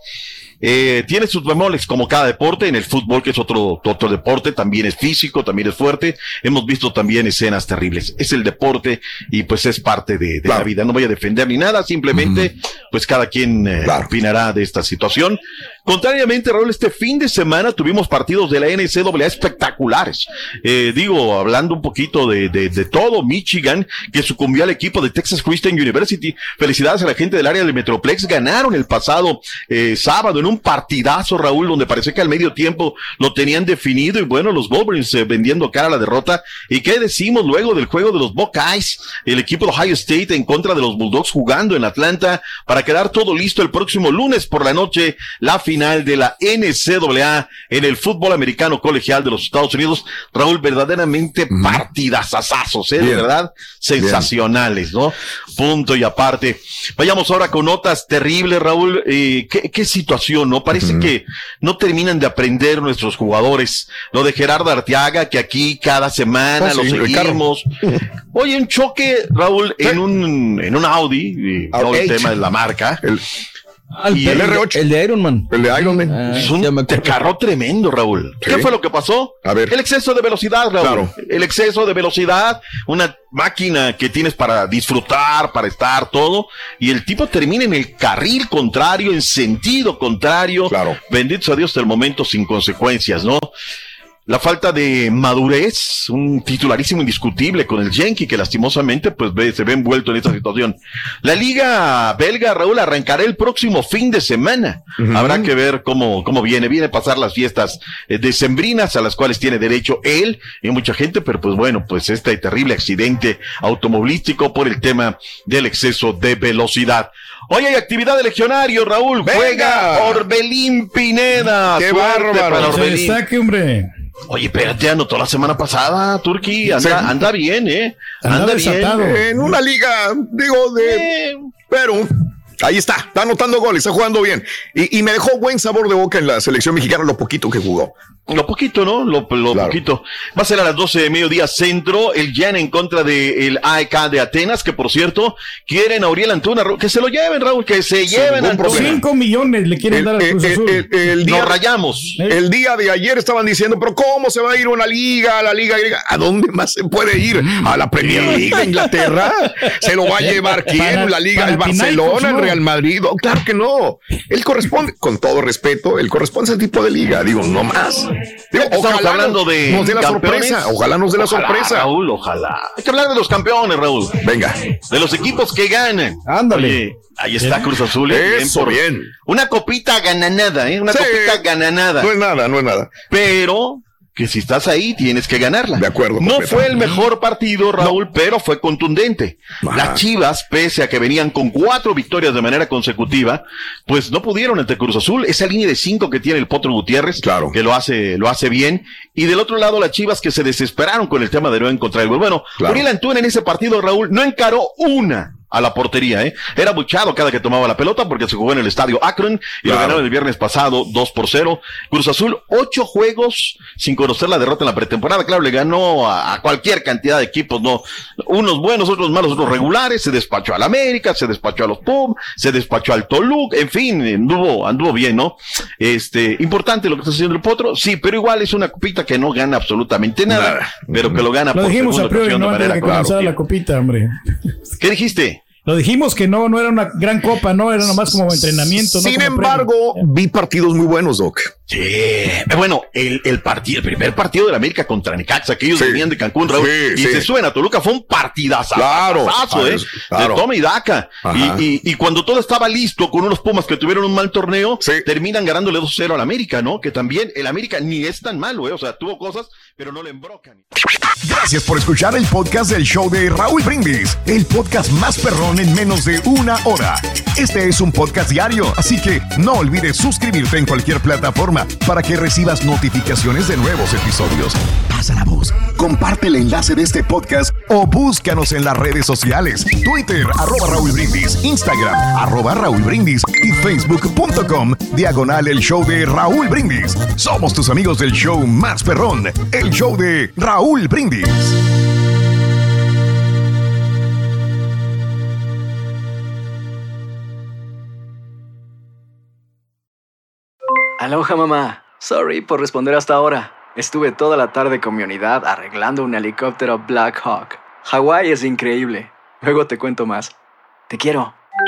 [SPEAKER 22] Eh, tiene sus bemoles como cada deporte, en el fútbol, que es otro, otro deporte, también es físico, también es fuerte. Hemos visto también escenas terribles. Es el deporte y pues es parte de, de la vida. No voy a defender ni nada, simplemente pues cada quien eh, opinará de esta situación. Contrariamente, Raúl, este fin de semana tuvimos partidos de la NCAA espectaculares. Eh, digo, hablando un poquito de, de, todo, Michigan, que sucumbió al equipo de Texas Christian University. Felicidades a la gente del área del Metroplex. Ganaron el pasado eh, sábado en un partidazo, Raúl, donde parece que al medio tiempo lo tenían definido y bueno, los Wolverines eh, vendiendo cara a la derrota. ¿Y qué decimos luego del juego de los Buckeyes? El equipo de Ohio State en contra de los Bulldogs jugando en Atlanta para quedar todo listo el próximo lunes por la noche, la final de la NCAA en el fútbol americano colegial de los Estados Unidos. Raúl, verdaderamente partidazazazos, ¿eh? De verdad, sensacionales, ¿no? Punto y aparte. Vayamos ahora con notas terribles, Raúl. Eh, ¿qué, qué situación, ¿no? Parece que no terminan de aprender nuestros jugadores. Lo de Gerardo Arteaga, que aquí cada semana
[SPEAKER 26] Ah,
[SPEAKER 22] lo
[SPEAKER 26] sí, el
[SPEAKER 22] seguimos. Oye, un choque, Raúl, en un, en un Audi, eh, no el
[SPEAKER 26] H.
[SPEAKER 22] tema de la marca. Y
[SPEAKER 6] el,
[SPEAKER 22] el
[SPEAKER 6] R8. El de Iron Man.
[SPEAKER 26] El de Iron Man.
[SPEAKER 22] es un carro tremendo, Raúl. ¿Qué fue lo que pasó?
[SPEAKER 26] A ver.
[SPEAKER 22] El exceso de velocidad, Raúl.
[SPEAKER 26] Claro.
[SPEAKER 22] El exceso de velocidad, una máquina que tienes para disfrutar, para estar, todo. Y el tipo termina en el carril contrario, en sentido contrario.
[SPEAKER 26] Claro.
[SPEAKER 22] Bendito sea Dios hasta el momento sin consecuencias, ¿no? La falta de madurez, un titularísimo indiscutible con el Yankee que lastimosamente pues ve- se ve envuelto en esta situación. La liga belga, Raúl, arrancará el próximo fin de semana. Habrá que ver cómo, cómo viene. Viene a pasar las fiestas eh, decembrinas a las cuales tiene derecho él y mucha gente, pero pues bueno, pues este terrible accidente automovilístico por el tema del exceso de velocidad. Hoy hay actividad de legionario, Raúl. Juega Orbelín Pineda.
[SPEAKER 26] ¡Qué bárbaro!
[SPEAKER 22] para
[SPEAKER 2] Se
[SPEAKER 22] Orbelín.
[SPEAKER 2] destaque, hombre.
[SPEAKER 22] Oye, espérate, anotó la semana pasada, Turki. Anda,
[SPEAKER 26] Sí.
[SPEAKER 22] anda bien, ¿eh?
[SPEAKER 2] Anda
[SPEAKER 22] Anda,
[SPEAKER 2] desatado.
[SPEAKER 22] bien.
[SPEAKER 26] En una liga, digo, de. Pero. Ahí está, está anotando goles, está jugando bien. Y, y me dejó buen sabor de boca en la selección mexicana lo poquito que jugó.
[SPEAKER 22] Lo poquito, ¿no? Lo, lo
[SPEAKER 26] Claro.
[SPEAKER 22] poquito. Va a ser a las 12 de mediodía centro, el Jan en contra del AEK de Atenas, que por cierto, quieren a Uriel Antuna, que se lo lleven, Raúl, que se lleven a Antuna.
[SPEAKER 26] problema.
[SPEAKER 2] Cinco millones le quieren
[SPEAKER 26] El,
[SPEAKER 2] dar al
[SPEAKER 26] el-
[SPEAKER 2] Cruz
[SPEAKER 26] el-
[SPEAKER 2] Azul.
[SPEAKER 26] el- el día,
[SPEAKER 22] Nos rayamos.
[SPEAKER 26] el día de ayer estaban diciendo, pero ¿cómo se va a ir una liga, a la liga griega? ¿A dónde más se puede ir? ¿A la Premier League de Inglaterra? ¿Se lo va a llevar quién? ¿La liga? ¿El Barcelona? ¿El
[SPEAKER 2] ¿no?
[SPEAKER 26] Real Madrid. Oh, claro que no. Él corresponde, con todo respeto, él corresponde a ese tipo de liga. Digo, no más. Digo, ojalá
[SPEAKER 22] hablando de
[SPEAKER 26] nos dé la
[SPEAKER 22] campeones.
[SPEAKER 26] sorpresa. Ojalá nos dé la
[SPEAKER 22] Ojalá,
[SPEAKER 26] sorpresa.
[SPEAKER 22] Raúl, ojalá. Hay que hablar de los campeones, Raúl.
[SPEAKER 26] Venga.
[SPEAKER 22] De los equipos que ganan.
[SPEAKER 6] Ándale.
[SPEAKER 22] Oye, ahí está Cruz Azul. ¿eh?
[SPEAKER 26] Eso,
[SPEAKER 22] por-
[SPEAKER 26] bien.
[SPEAKER 22] Una copita gananada, ¿eh? Una
[SPEAKER 26] Sí.
[SPEAKER 22] copita gananada.
[SPEAKER 26] No es nada, no es nada.
[SPEAKER 22] Pero que si estás ahí tienes que ganarla.
[SPEAKER 26] De acuerdo.
[SPEAKER 22] No fue el mejor partido, Raúl, pero fue contundente.
[SPEAKER 26] Ajá.
[SPEAKER 22] Las Chivas, pese a que venían con cuatro victorias de manera consecutiva, pues no pudieron ante Cruz Azul. Esa línea de cinco que tiene el Potro Gutiérrez,
[SPEAKER 26] Claro.
[SPEAKER 22] que lo hace, lo hace bien. Y del otro lado, las Chivas que se desesperaron con el tema de no encontrar el gol. Bueno,
[SPEAKER 26] Claro.
[SPEAKER 22] Uriel Antuna en ese partido, Raúl, no encaró una a la portería, ¿eh? Era buchado cada que tomaba la pelota porque se jugó en el estadio Akron y lo ganaron el viernes pasado 2 por 0. Cruz Azul, ocho juegos sin conocer la derrota en la pretemporada. Claro, le ganó a, a cualquier cantidad de equipos, ¿no? Unos buenos, otros malos, otros regulares. Se despachó al América, se despachó a los Pum, se despachó al Toluca. En fin, anduvo, anduvo bien, ¿no? Este, importante lo que está haciendo el Potro. Sí, pero igual es una copita que no gana absolutamente nada,
[SPEAKER 26] Nada.
[SPEAKER 22] pero que lo gana
[SPEAKER 2] Lo
[SPEAKER 22] por
[SPEAKER 2] dijimos
[SPEAKER 22] segunda
[SPEAKER 2] a priori, no
[SPEAKER 22] de manera
[SPEAKER 2] que la copita, hombre.
[SPEAKER 22] ¿Qué dijiste?
[SPEAKER 2] Lo dijimos que no, no era una gran copa, no, era nomás como entrenamiento. no
[SPEAKER 26] Sin
[SPEAKER 2] como
[SPEAKER 26] embargo, vi partidos muy buenos, Doc.
[SPEAKER 22] Sí, eh, bueno, el, el partido, el primer partido de la América contra Necaxa, que ellos
[SPEAKER 26] Sí.
[SPEAKER 22] venían de Cancún, Raúl,
[SPEAKER 26] Sí,
[SPEAKER 22] y
[SPEAKER 26] sí.
[SPEAKER 22] se suben a Toluca, fue un partidazo,
[SPEAKER 26] Claro.
[SPEAKER 22] eh,
[SPEAKER 26] claro.
[SPEAKER 22] de toma y daca. Y, y, y cuando todo estaba listo con unos Pumas que tuvieron un mal torneo,
[SPEAKER 26] Sí.
[SPEAKER 22] terminan ganándole 2-0 al América, ¿no? Que también el América ni es tan malo, ¿eh? O sea, tuvo cosas, pero no le embrocan.
[SPEAKER 1] Gracias por escuchar el podcast del show de Raúl Brindis, el podcast más perrón en menos de una hora. Este es un podcast diario, así que no olvides suscribirte en cualquier plataforma para que recibas notificaciones de nuevos episodios. Pasa la voz, comparte el enlace de este podcast o búscanos en las redes sociales, Twitter, arroba Raúl Brindis, Instagram, arroba Raúl Brindis y facebook.com, diagonal el show de Raúl Brindis. Somos tus amigos del show más perrón, el show de Raúl Brindis.
[SPEAKER 27] Aloha mamá. Sorry por responder hasta ahora. Estuve toda la tarde con mi unidad arreglando un helicóptero Black Hawk. Hawái es increíble. Luego te cuento más. Te quiero.